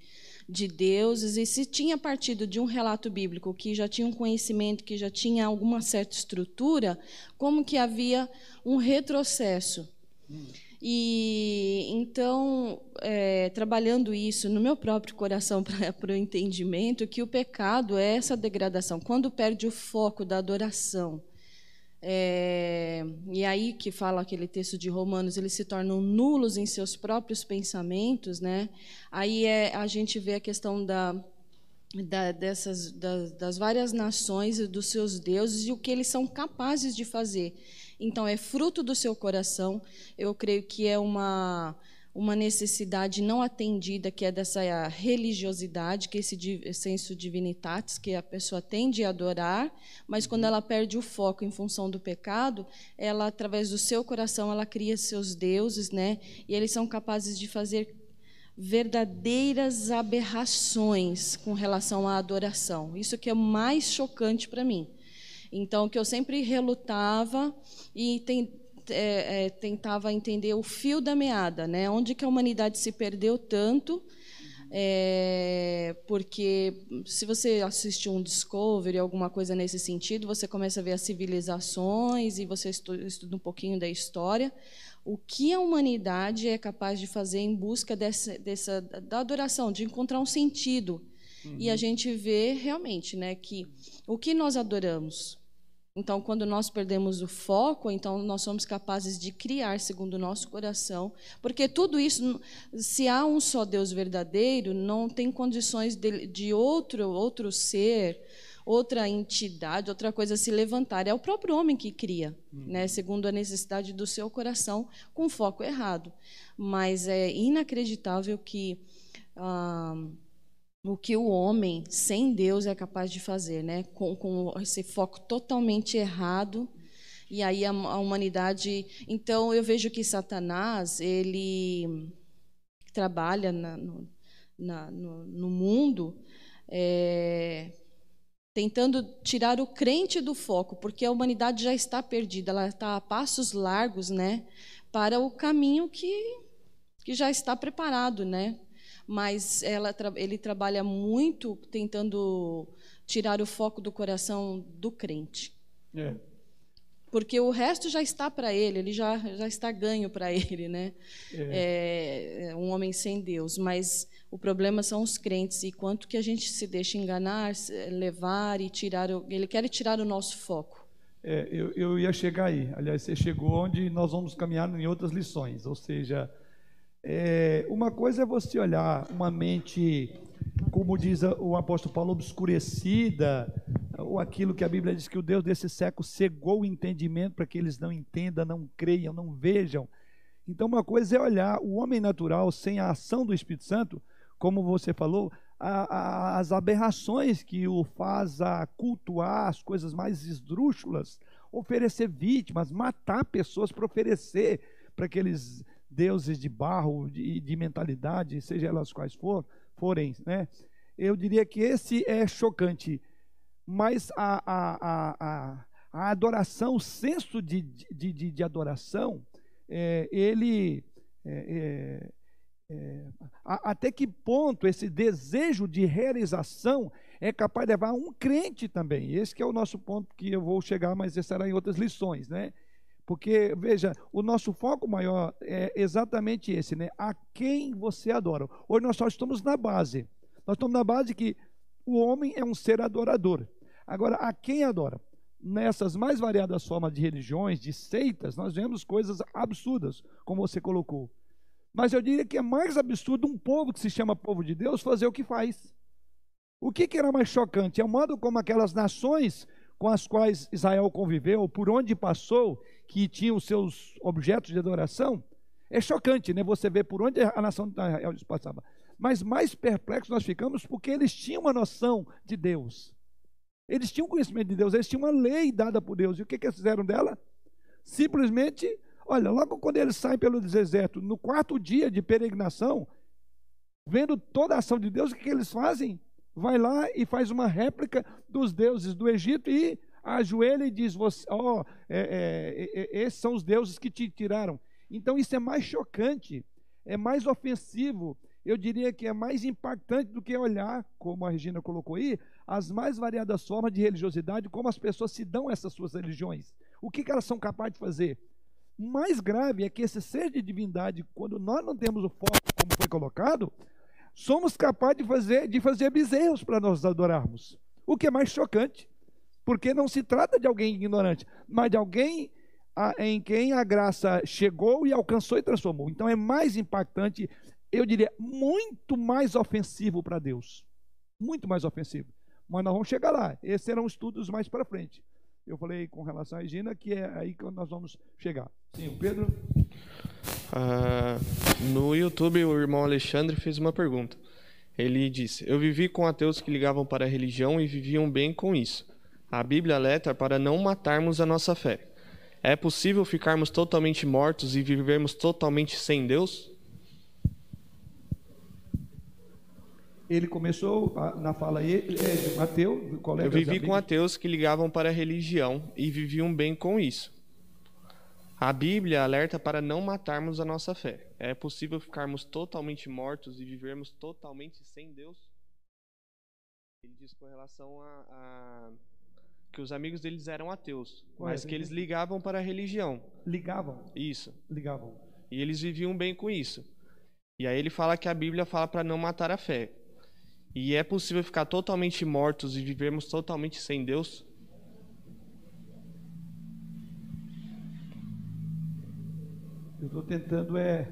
de deuses, e se tinha partido de um relato bíblico que já tinha um conhecimento, que já tinha alguma certa estrutura, como que havia um retrocesso. Hum. E então, é, trabalhando isso no meu próprio coração para o entendimento, que o pecado é essa degradação, quando perde o foco da adoração. É, e aí que fala aquele texto de Romanos, eles se tornam nulos em seus próprios pensamentos, né? Aí é, a gente vê a questão da da, dessas, das, das várias nações e dos seus deuses e o que eles são capazes de fazer. Então, é fruto do seu coração. Eu creio que é uma uma necessidade não atendida, que é dessa religiosidade, que é esse senso divinitatis que a pessoa tende a adorar, mas quando ela perde o foco em função do pecado, ela através do seu coração ela cria seus deuses, né? E eles são capazes de fazer verdadeiras aberrações com relação à adoração. Isso que é o mais chocante para mim. Então, que eu sempre relutava e tem, é, é, tentava entender o fio da meada, né? Onde que a humanidade se perdeu tanto? É, porque se você assistir um Discovery, alguma coisa nesse sentido, você começa a ver as civilizações e você estuda, estuda um pouquinho da história. O que a humanidade é capaz de fazer em busca dessa, dessa da adoração, de encontrar um sentido. Uhum. E a gente vê realmente né, que o que nós adoramos, então, quando nós perdemos o foco, então nós somos capazes de criar segundo o nosso coração, porque tudo isso, se há um só Deus verdadeiro, não tem condições de, de outro outro ser, outra entidade, outra coisa se levantar. É o próprio homem que cria, hum. né, segundo a necessidade do seu coração, com foco errado. Mas é inacreditável que ah, o que o homem sem Deus é capaz de fazer, né? com, com esse foco totalmente errado. E aí a, a humanidade. Então eu vejo que Satanás ele trabalha na, no, na, no, no, mundo é, tentando tirar o crente do foco, porque a humanidade já está perdida, ela está a passos largos, né, para o caminho que que já está preparado, né? Mas ela, ele trabalha muito tentando tirar o foco do coração do crente. É. Porque o resto já está para ele, ele já, já está ganho para ele, né? É. é. um homem sem Deus. Mas o problema são os crentes e quanto que a gente se deixa enganar, levar e tirar. O, ele quer tirar o nosso foco. É, eu, eu ia chegar aí. Aliás, você chegou onde nós vamos caminhar em outras lições, ou seja, é, uma coisa é você olhar uma mente, como diz o apóstolo Paulo, obscurecida, ou aquilo que a Bíblia diz que o Deus desse século cegou o entendimento para que eles não entendam, não creiam, não vejam. Então, uma coisa é olhar o homem natural sem a ação do Espírito Santo, como você falou, a, a, as aberrações que o faz a cultuar as coisas mais esdrúxulas, oferecer vítimas, matar pessoas para oferecer para aqueles deuses de barro e de, de, mentalidade, seja elas quais for, forem, né? Eu diria que esse é chocante, mas a, a, a, a adoração, o senso de, de, de, de adoração, é, ele. É, é, é até que ponto esse desejo de realização é capaz de levar um crente também. Esse é o nosso ponto que eu vou chegar, mas esse será em outras lições, né? Porque, veja, o nosso foco maior é exatamente esse, né? A quem você adora. Hoje nós só estamos na base. Nós estamos na base que o homem é um ser adorador. Agora, a quem adora? Nessas mais variadas formas de religiões, de seitas, nós vemos coisas absurdas, como você colocou. Mas eu diria que é mais absurdo um povo que se chama povo de Deus fazer o que faz. O que, que era mais chocante? É o modo como aquelas nações com as quais Israel conviveu, por onde passou, que tinham seus objetos de adoração, é chocante, né? Você vê por onde a nação de Israel passava. Mas mais perplexos nós ficamos porque eles tinham uma noção de Deus. Eles tinham conhecimento de Deus, eles tinham uma lei dada por Deus. E o que, que eles fizeram dela? Simplesmente, olha, logo quando eles saem pelo deserto, no quarto dia de peregrinação, vendo toda a ação de Deus, o que, que eles fazem? Vai lá e faz uma réplica dos deuses do Egito e ajoelha e diz: Ó, oh, é, é, é, esses são os deuses que te tiraram. Então isso é mais chocante, é mais ofensivo. Eu diria que é mais impactante do que olhar, como a Regina colocou aí, as mais variadas formas de religiosidade, como as pessoas se dão essas suas religiões. O que, que elas são capazes de fazer? O mais grave é que esse ser de divindade, quando nós não temos o foco como foi colocado, somos capazes de fazer, de fazer bezerros para nós adorarmos. O que é mais chocante. Porque não se trata de alguém ignorante, mas de alguém em quem a graça chegou e alcançou e transformou. Então é mais impactante, eu diria, muito mais ofensivo para Deus. Muito mais ofensivo. Mas nós vamos chegar lá. Esses serão estudos mais para frente. Eu falei com relação à Regina que é aí que nós vamos chegar. Sim, o Pedro. Ah, no YouTube, o irmão Alexandre fez uma pergunta. Ele disse: Eu vivi com ateus que ligavam para a religião e viviam bem com isso. A Bíblia alerta para não matarmos a nossa fé. É possível ficarmos totalmente mortos e vivermos totalmente sem Deus? Ele começou na fala aí, é, de Mateu, Eu vivi com ateus que ligavam para a religião e viviam bem com isso. A Bíblia alerta para não matarmos a nossa fé. É possível ficarmos totalmente mortos e vivermos totalmente sem Deus? Ele diz com relação a, a que os amigos deles eram ateus, mas que eles ligavam para a religião. Ligavam? Isso. Ligavam. E eles viviam bem com isso. E aí ele fala que a Bíblia fala para não matar a fé. E é possível ficar totalmente mortos e vivermos totalmente sem Deus? Eu estou tentando é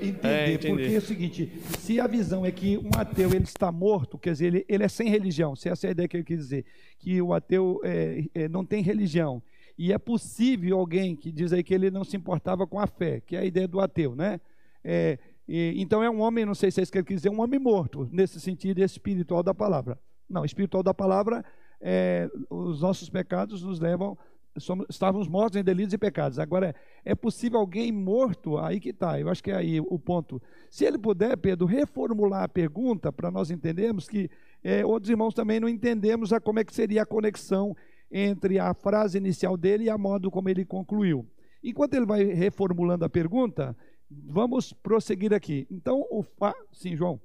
entender, é, entender, porque é o seguinte, se a visão é que um ateu ele está morto, quer dizer, ele, ele é sem religião, se essa é a ideia que eu quis dizer, que o ateu é, é, não tem religião, e é possível alguém que diz aí que ele não se importava com a fé, que é a ideia do ateu, né? É, e, então é um homem, não sei se é isso que ele quis dizer, um homem morto, nesse sentido espiritual da palavra. Não, espiritual da palavra, é, os nossos pecados nos levam, somos, estávamos mortos em delitos e pecados. Agora, é possível alguém morto? Aí que está, eu acho que é aí o ponto. Se ele puder, Pedro, reformular a pergunta para nós entendermos que é, outros irmãos também não entendemos a, como é que seria a conexão entre a frase inicial dele e a modo como ele concluiu. Enquanto ele vai reformulando a pergunta, Vamos prosseguir aqui. Então, o fa... Sim, João.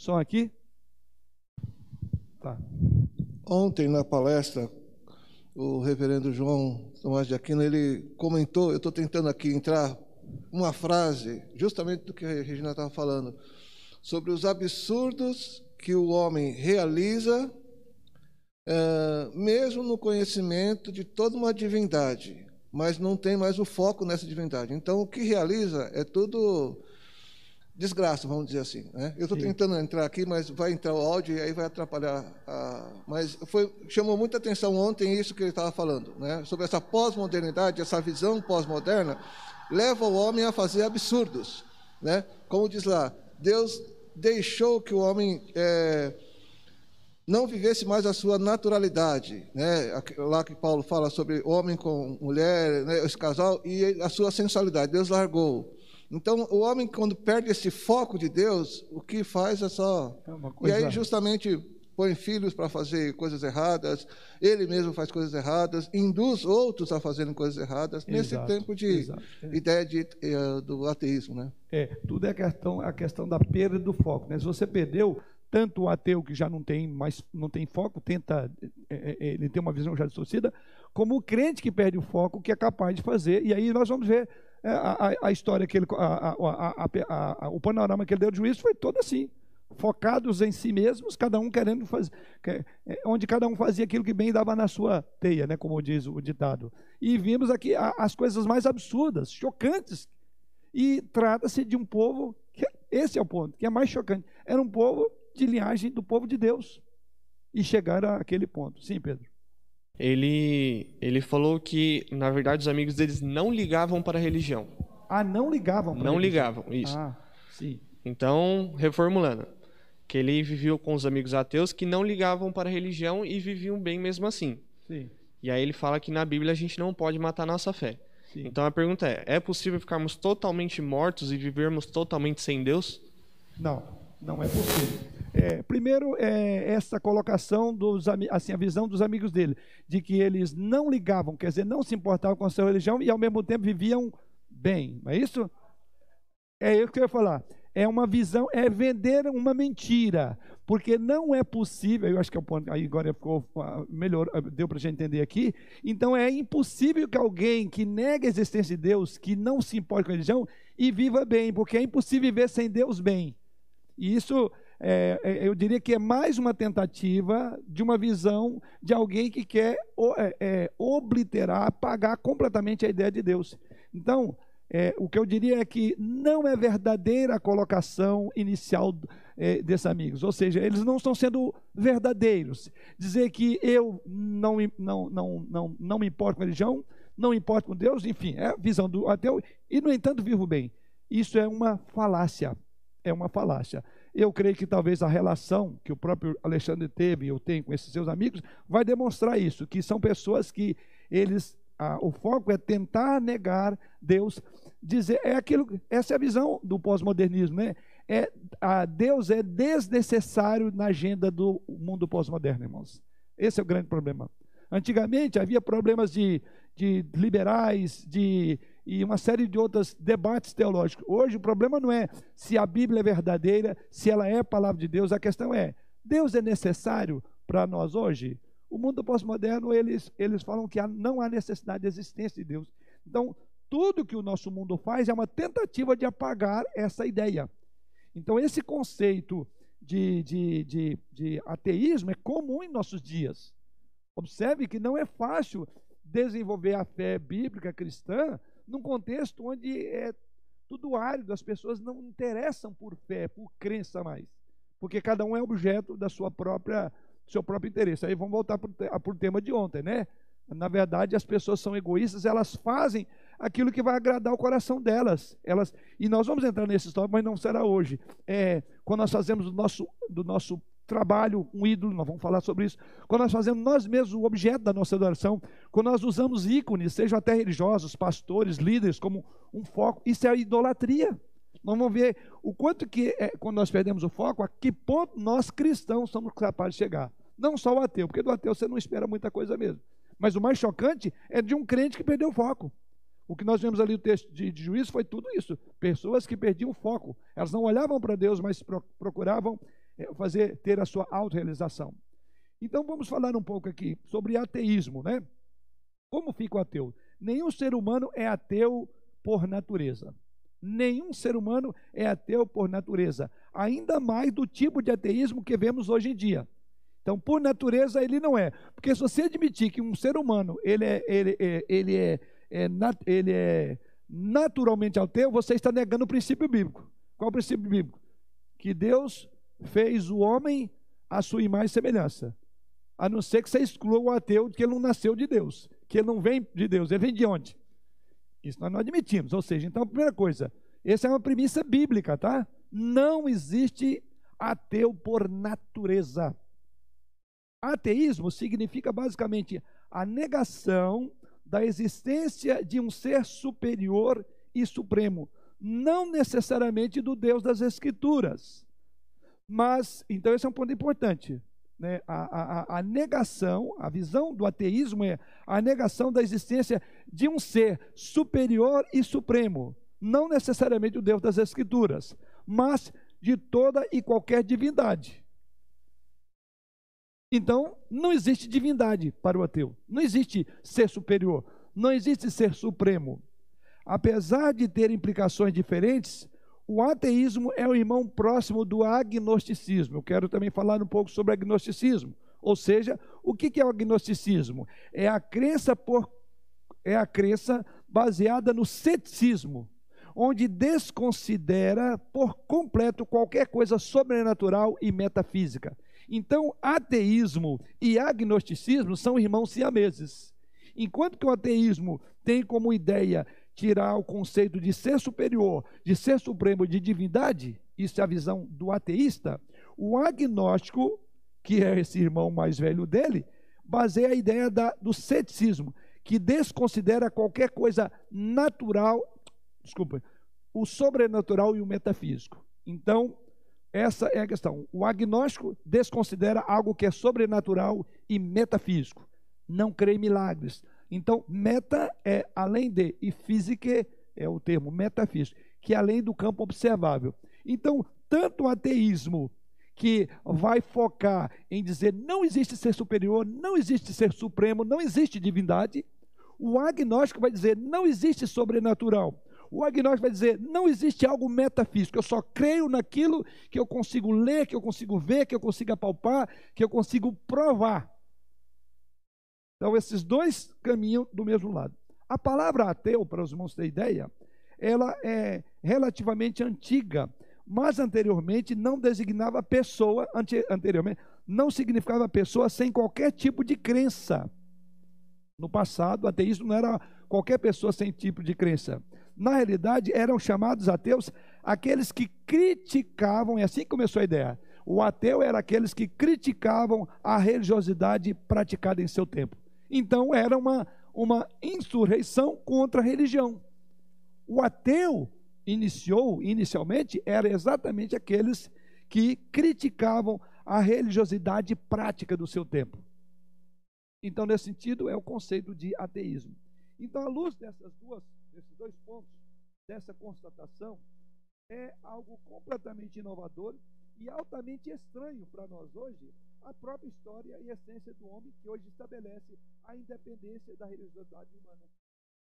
Só aqui? Tá. Ontem, na palestra, o reverendo João Tomás de Aquino, ele comentou, eu estou tentando aqui entrar uma frase, justamente do que a Regina estava falando, sobre os absurdos que o homem realiza, é, mesmo no conhecimento de toda uma divindade mas não tem mais o foco nessa divindade. Então, o que realiza é tudo desgraça, vamos dizer assim. Né? Eu estou tentando entrar aqui, mas vai entrar o áudio e aí vai atrapalhar. A... Mas foi, chamou muita atenção ontem isso que ele estava falando, né? sobre essa pós-modernidade, essa visão pós-moderna, leva o homem a fazer absurdos. Né? Como diz lá, Deus deixou que o homem... É, não vivesse mais a sua naturalidade, né? lá que Paulo fala sobre homem com mulher, né? esse casal, e a sua sensualidade, Deus largou. Então, o homem, quando perde esse foco de Deus, o que faz é só. É e aí, justamente, põe filhos para fazer coisas erradas, ele mesmo faz coisas erradas, induz outros a fazerem coisas erradas, exato, nesse tempo de exato, é. ideia de, uh, do ateísmo. Né? É, tudo é a questão, a questão da perda do foco. Né? Se você perdeu, tanto o ateu que já não tem mais não tem foco, tenta é, é, ele tem uma visão já distorcida, como o crente que perde o foco, que é capaz de fazer. E aí nós vamos ver a, a, a história que ele, a, o panorama que ele deu de juízo foi todo assim, focados em si mesmos, cada um querendo fazer, onde cada um fazia aquilo que bem dava na sua teia, né, como diz o ditado. E vimos aqui as coisas mais absurdas, chocantes. E trata-se de um povo que esse é o ponto, que é mais chocante. Era um povo de linhagem do povo de Deus e chegar àquele ponto. Sim, Pedro. Ele, ele falou que, na verdade, os amigos deles não ligavam para a religião. Ah, não ligavam para Não ligavam, isso. Ah, sim. Então, reformulando, que ele viveu com os amigos ateus que não ligavam para a religião e viviam bem mesmo assim. Sim. E aí ele fala que na Bíblia a gente não pode matar nossa fé. Sim. Então a pergunta é: é possível ficarmos totalmente mortos e vivermos totalmente sem Deus? Não, não é possível. É, primeiro, é essa colocação dos assim a visão dos amigos dele, de que eles não ligavam, quer dizer, não se importavam com a sua religião e ao mesmo tempo viviam bem. Não é isso? É isso que eu ia falar. É uma visão, é vender uma mentira, porque não é possível. Eu acho que é o ponto. Aí agora ficou melhor, deu para gente entender aqui. Então é impossível que alguém que nega a existência de Deus, que não se importa com a religião e viva bem, porque é impossível viver sem Deus bem. E isso é, é, eu diria que é mais uma tentativa de uma visão de alguém que quer é, é, obliterar, apagar completamente a ideia de Deus. Então, é, o que eu diria é que não é verdadeira a colocação inicial é, desses amigos, ou seja, eles não estão sendo verdadeiros. Dizer que eu não, não, não, não, não me importo com a religião, não me importo com Deus, enfim, é a visão do ateu, e no entanto vivo bem. Isso é uma falácia, é uma falácia. Eu creio que talvez a relação que o próprio Alexandre teve, eu tenho com esses seus amigos, vai demonstrar isso, que são pessoas que eles o foco é tentar negar Deus, dizer, é aquilo, essa é a visão do pós-modernismo, né? É, a Deus é desnecessário na agenda do mundo pós-moderno, irmãos. Esse é o grande problema. Antigamente havia problemas de, de liberais, de e uma série de outros debates teológicos. Hoje o problema não é se a Bíblia é verdadeira, se ela é a palavra de Deus, a questão é: Deus é necessário para nós hoje? O mundo pós-moderno, eles, eles falam que não há necessidade de existência de Deus. Então, tudo que o nosso mundo faz é uma tentativa de apagar essa ideia. Então, esse conceito de, de, de, de ateísmo é comum em nossos dias. Observe que não é fácil desenvolver a fé bíblica cristã num contexto onde é tudo árido, as pessoas não interessam por fé, por crença mais, porque cada um é objeto da sua própria seu próprio interesse. Aí vamos voltar para o tema de ontem, né? Na verdade, as pessoas são egoístas, elas fazem aquilo que vai agradar o coração delas. Elas, e nós vamos entrar nesse tópico, mas não será hoje. É, quando nós fazemos do nosso, do nosso trabalho um ídolo, nós vamos falar sobre isso. Quando nós fazemos nós mesmos o objeto da nossa adoração, quando nós usamos ícones, sejam até religiosos, pastores, líderes, como um foco, isso é idolatria. Nós vamos ver o quanto que, é, quando nós perdemos o foco, a que ponto nós cristãos somos capazes de chegar. Não só o ateu, porque do ateu você não espera muita coisa mesmo. Mas o mais chocante é de um crente que perdeu o foco. O que nós vemos ali no texto de, de juízo foi tudo isso. Pessoas que perdiam o foco. Elas não olhavam para Deus, mas procuravam fazer ter a sua autorrealização. Então vamos falar um pouco aqui sobre ateísmo, né? Como fica o ateu? Nenhum ser humano é ateu por natureza. Nenhum ser humano é ateu por natureza. Ainda mais do tipo de ateísmo que vemos hoje em dia. Então, por natureza, ele não é. Porque se você admitir que um ser humano ele é, ele é, ele é, é ele é naturalmente ateu, você está negando o princípio bíblico. Qual o princípio bíblico? Que Deus fez o homem à sua imagem e semelhança. A não ser que você exclua o ateu que ele não nasceu de Deus, que ele não vem de Deus, ele vem de onde? Isso nós não admitimos. Ou seja, então, a primeira coisa, essa é uma premissa bíblica, tá? Não existe ateu por natureza. Ateísmo significa basicamente a negação da existência de um ser superior e supremo, não necessariamente do Deus das Escrituras. Mas, então, esse é um ponto importante. Né? A, a, a negação, a visão do ateísmo é a negação da existência de um ser superior e supremo, não necessariamente o Deus das Escrituras, mas de toda e qualquer divindade. Então, não existe divindade para o ateu. Não existe ser superior. Não existe ser supremo. Apesar de ter implicações diferentes, o ateísmo é o irmão próximo do agnosticismo. Eu quero também falar um pouco sobre agnosticismo. Ou seja, o que é o agnosticismo? É a crença por é a crença baseada no ceticismo, onde desconsidera por completo qualquer coisa sobrenatural e metafísica. Então, ateísmo e agnosticismo são irmãos siameses. Enquanto que o ateísmo tem como ideia tirar o conceito de ser superior, de ser supremo, de divindade, isso é a visão do ateísta, o agnóstico, que é esse irmão mais velho dele, baseia a ideia da, do ceticismo, que desconsidera qualquer coisa natural, desculpa, o sobrenatural e o metafísico. Então, essa é a questão. O agnóstico desconsidera algo que é sobrenatural e metafísico. Não crê em milagres. Então, meta é além de, e física é o termo metafísico, que é além do campo observável. Então, tanto o ateísmo, que vai focar em dizer não existe ser superior, não existe ser supremo, não existe divindade, o agnóstico vai dizer não existe sobrenatural, o agnóstico vai dizer: não existe algo metafísico, eu só creio naquilo que eu consigo ler, que eu consigo ver, que eu consigo apalpar, que eu consigo provar. Então, esses dois caminham do mesmo lado. A palavra ateu, para os irmãos terem ideia, ela é relativamente antiga, mas anteriormente não designava pessoa, anteriormente não significava pessoa sem qualquer tipo de crença. No passado, ateísmo não era qualquer pessoa sem tipo de crença. Na realidade, eram chamados ateus aqueles que criticavam, e assim começou a ideia. O ateu era aqueles que criticavam a religiosidade praticada em seu tempo. Então, era uma, uma insurreição contra a religião. O ateu iniciou, inicialmente, era exatamente aqueles que criticavam a religiosidade prática do seu tempo. Então, nesse sentido, é o conceito de ateísmo. Então, à luz dessas duas, desses dois pontos, dessa constatação, é algo completamente inovador e altamente estranho para nós hoje a própria história e essência do homem que hoje estabelece a independência da religiosidade humana.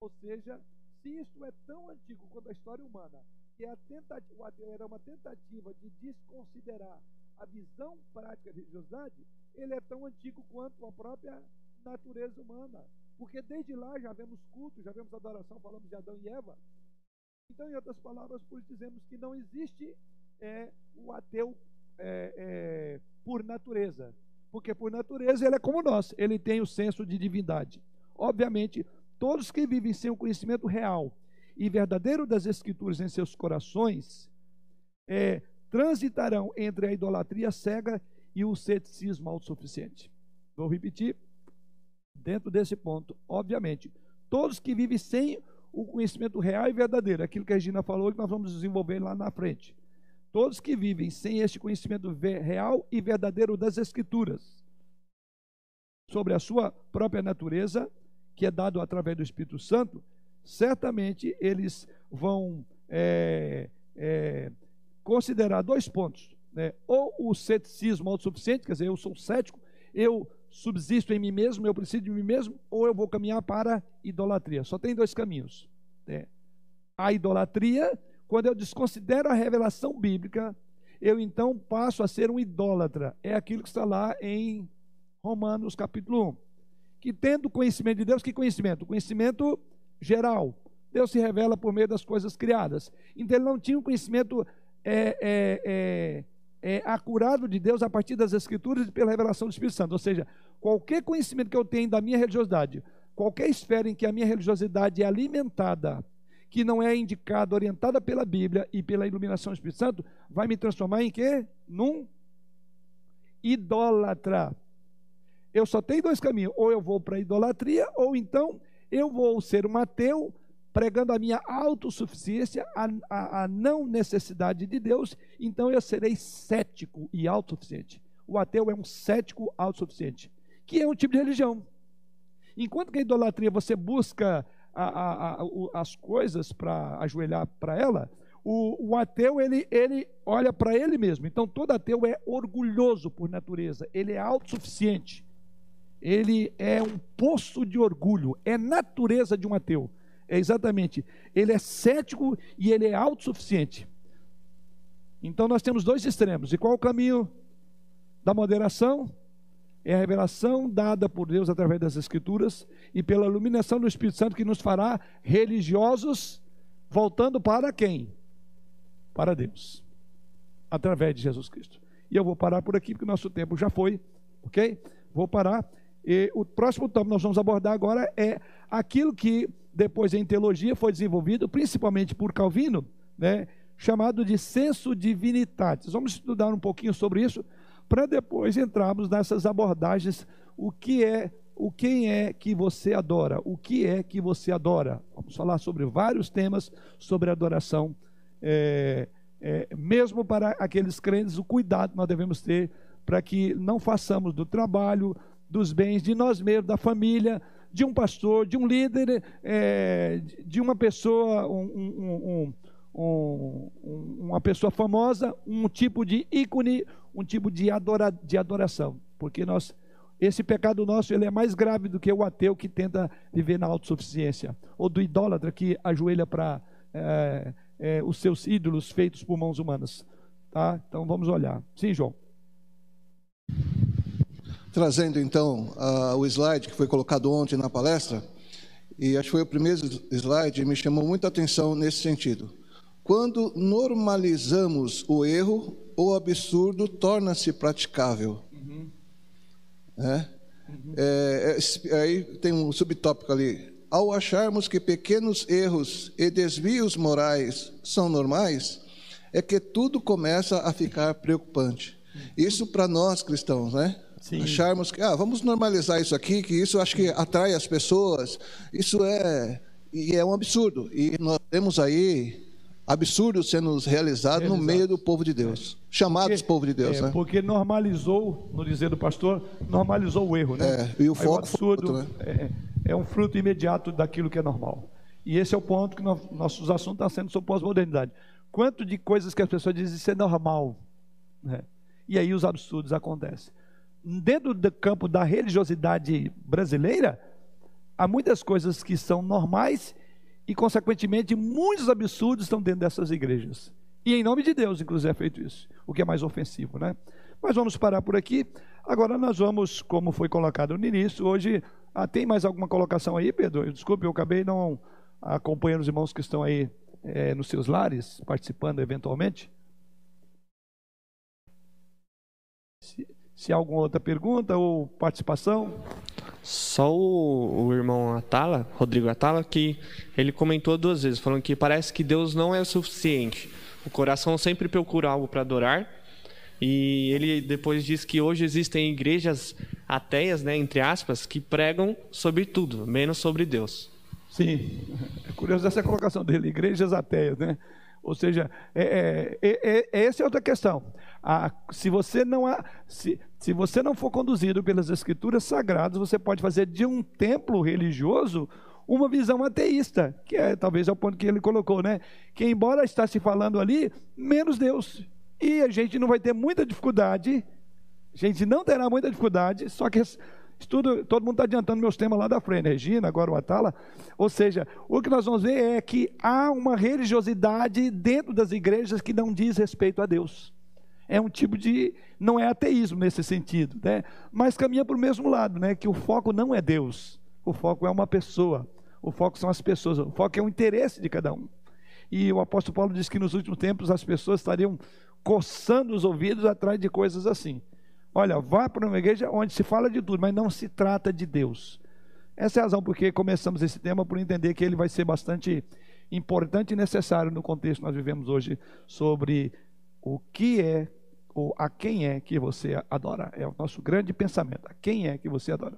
Ou seja, se isso é tão antigo quanto a história humana, que a tentativa, o ateu era uma tentativa de desconsiderar a visão prática da religiosidade, ele é tão antigo quanto a própria natureza humana. Porque desde lá já vemos culto, já vemos adoração, falamos de Adão e Eva. Então, em outras palavras, por isso dizemos que não existe é, o ateu é, é, por natureza. Porque por natureza ele é como nós, ele tem o senso de divindade. Obviamente, todos que vivem sem o conhecimento real e verdadeiro das Escrituras em seus corações é, transitarão entre a idolatria cega e o ceticismo autossuficiente. Vou repetir, dentro desse ponto, obviamente, todos que vivem sem o conhecimento real e verdadeiro, aquilo que a Regina falou que nós vamos desenvolver lá na frente. Todos que vivem sem este conhecimento real e verdadeiro das Escrituras, sobre a sua própria natureza, que é dado através do Espírito Santo, certamente eles vão é, é, considerar dois pontos. Né? Ou o ceticismo autossuficiente, quer dizer, eu sou cético, eu subsisto em mim mesmo, eu preciso de mim mesmo, ou eu vou caminhar para a idolatria. Só tem dois caminhos. Né? A idolatria, quando eu desconsidero a revelação bíblica, eu então passo a ser um idólatra. É aquilo que está lá em Romanos capítulo 1. Que tendo conhecimento de Deus, que conhecimento? Conhecimento geral. Deus se revela por meio das coisas criadas. Então ele não tinha um conhecimento é, é, é, é, acurado de Deus a partir das Escrituras e pela revelação do Espírito Santo. Ou seja, qualquer conhecimento que eu tenho da minha religiosidade, qualquer esfera em que a minha religiosidade é alimentada, que não é indicada, orientada pela Bíblia e pela iluminação do Espírito Santo, vai me transformar em quê? Num idólatra. Eu só tenho dois caminhos: ou eu vou para a idolatria, ou então eu vou ser um ateu pregando a minha autossuficiência, a, a, a não necessidade de Deus, então eu serei cético e autossuficiente. O ateu é um cético autossuficiente, que é um tipo de religião. Enquanto que a idolatria você busca a, as coisas para ajoelhar para ela, o, o, ateu ele, ele olha para ele mesmo. Então todo ateu é orgulhoso por natureza, ele é autossuficiente. Ele é um poço de orgulho, é natureza de um ateu. É exatamente, ele é cético e ele é autossuficiente. Então nós temos dois extremos. E qual o caminho da moderação? É a revelação dada por Deus através das Escrituras e pela iluminação do Espírito Santo que nos fará religiosos, voltando para quem? Para Deus, através de Jesus Cristo. E eu vou parar por aqui, porque o nosso tempo já foi, ok? Vou parar. E o próximo tópico que nós vamos abordar agora é aquilo que depois em teologia foi desenvolvido, principalmente por Calvino, né, chamado de senso divinitatis. Vamos estudar um pouquinho sobre isso para depois entrarmos nessas abordagens o que é o quem é que você adora, o que é que você adora. Vamos falar sobre vários temas sobre adoração, é, é, mesmo para aqueles crentes, o cuidado que nós devemos ter para que não façamos do trabalho, dos bens de nós mesmos, da família, de um pastor, de um líder, é, de uma pessoa, um, um, um, uma pessoa famosa, um tipo de ícone, um tipo de, adora, de adoração. Porque nós, esse pecado nosso ele é mais grave do que o ateu que tenta viver na autossuficiência, ou do idólatra que ajoelha para é, é, os seus ídolos feitos por mãos humanas. Tá? Então vamos olhar. Sim, João. Trazendo então uh, o slide que foi colocado ontem na palestra, e acho que foi o primeiro slide, me chamou muita atenção nesse sentido. Quando normalizamos o erro, o absurdo torna-se praticável. Uhum. É? Uhum. É, é, aí tem um subtópico ali. Ao acharmos que pequenos erros e desvios morais são normais, é que tudo começa a ficar preocupante. Isso para nós cristãos, né? Sim. Acharmos que ah, vamos normalizar isso aqui, que isso acho que atrai as pessoas. Isso é e é um absurdo. E nós temos aí absurdos sendo realizados no meio do povo de Deus, é. chamados porque, povo de Deus, é, né? Porque normalizou, no dizer do pastor, normalizou o erro, né? É, e o foco o absurdo outro, né? é, é, um fruto imediato daquilo que é normal. E esse é o ponto que nós, nossos assuntos estão sendo sobre pós-modernidade. Quanto de coisas que as pessoas dizem isso é normal, né? E aí os absurdos acontecem. Dentro do campo da religiosidade brasileira, há muitas coisas que são normais e, consequentemente, muitos absurdos estão dentro dessas igrejas. E em nome de Deus, inclusive, é feito isso, o que é mais ofensivo, né? Mas vamos parar por aqui. Agora nós vamos, como foi colocado no início, hoje. Ah, tem mais alguma colocação aí, Pedro? Desculpe, eu acabei não acompanhando os irmãos que estão aí é, nos seus lares, participando eventualmente. Se, há alguma outra pergunta ou participação? Só o, o, irmão Atala, Rodrigo Atala, que ele comentou duas vezes, falando que parece que Deus não é o suficiente. O coração sempre procura algo para adorar. E ele depois diz que hoje existem igrejas ateias, né, entre aspas, que pregam sobre tudo, menos sobre Deus. Sim, é curioso essa colocação dele, igrejas ateias, né? Ou seja, é, é, é, é essa é outra questão. Ah, se, você não há, se, se você não for conduzido pelas escrituras sagradas, você pode fazer de um templo religioso uma visão ateísta, que é talvez é o ponto que ele colocou, né? Que embora está se falando ali, menos Deus. E a gente não vai ter muita dificuldade, a gente não terá muita dificuldade, só que Estudo, todo mundo está adiantando meus temas lá da frente? Regina, agora o Atala. Ou seja, o que nós vamos ver é que há uma religiosidade dentro das igrejas que não diz respeito a Deus. É um tipo de. não é ateísmo nesse sentido, né? mas caminha para o mesmo lado, né? que o foco não é Deus, o foco é uma pessoa, o foco são as pessoas, o foco é o interesse de cada um. E o apóstolo Paulo diz que nos últimos tempos as pessoas estariam coçando os ouvidos atrás de coisas assim. Olha, vá para uma igreja onde se fala de tudo, mas não se trata de Deus. Essa é a razão porque começamos esse tema por entender que ele vai ser bastante importante e necessário no contexto que nós vivemos hoje sobre o que é ou a quem é que você adora. É o nosso grande pensamento. A quem é que você adora?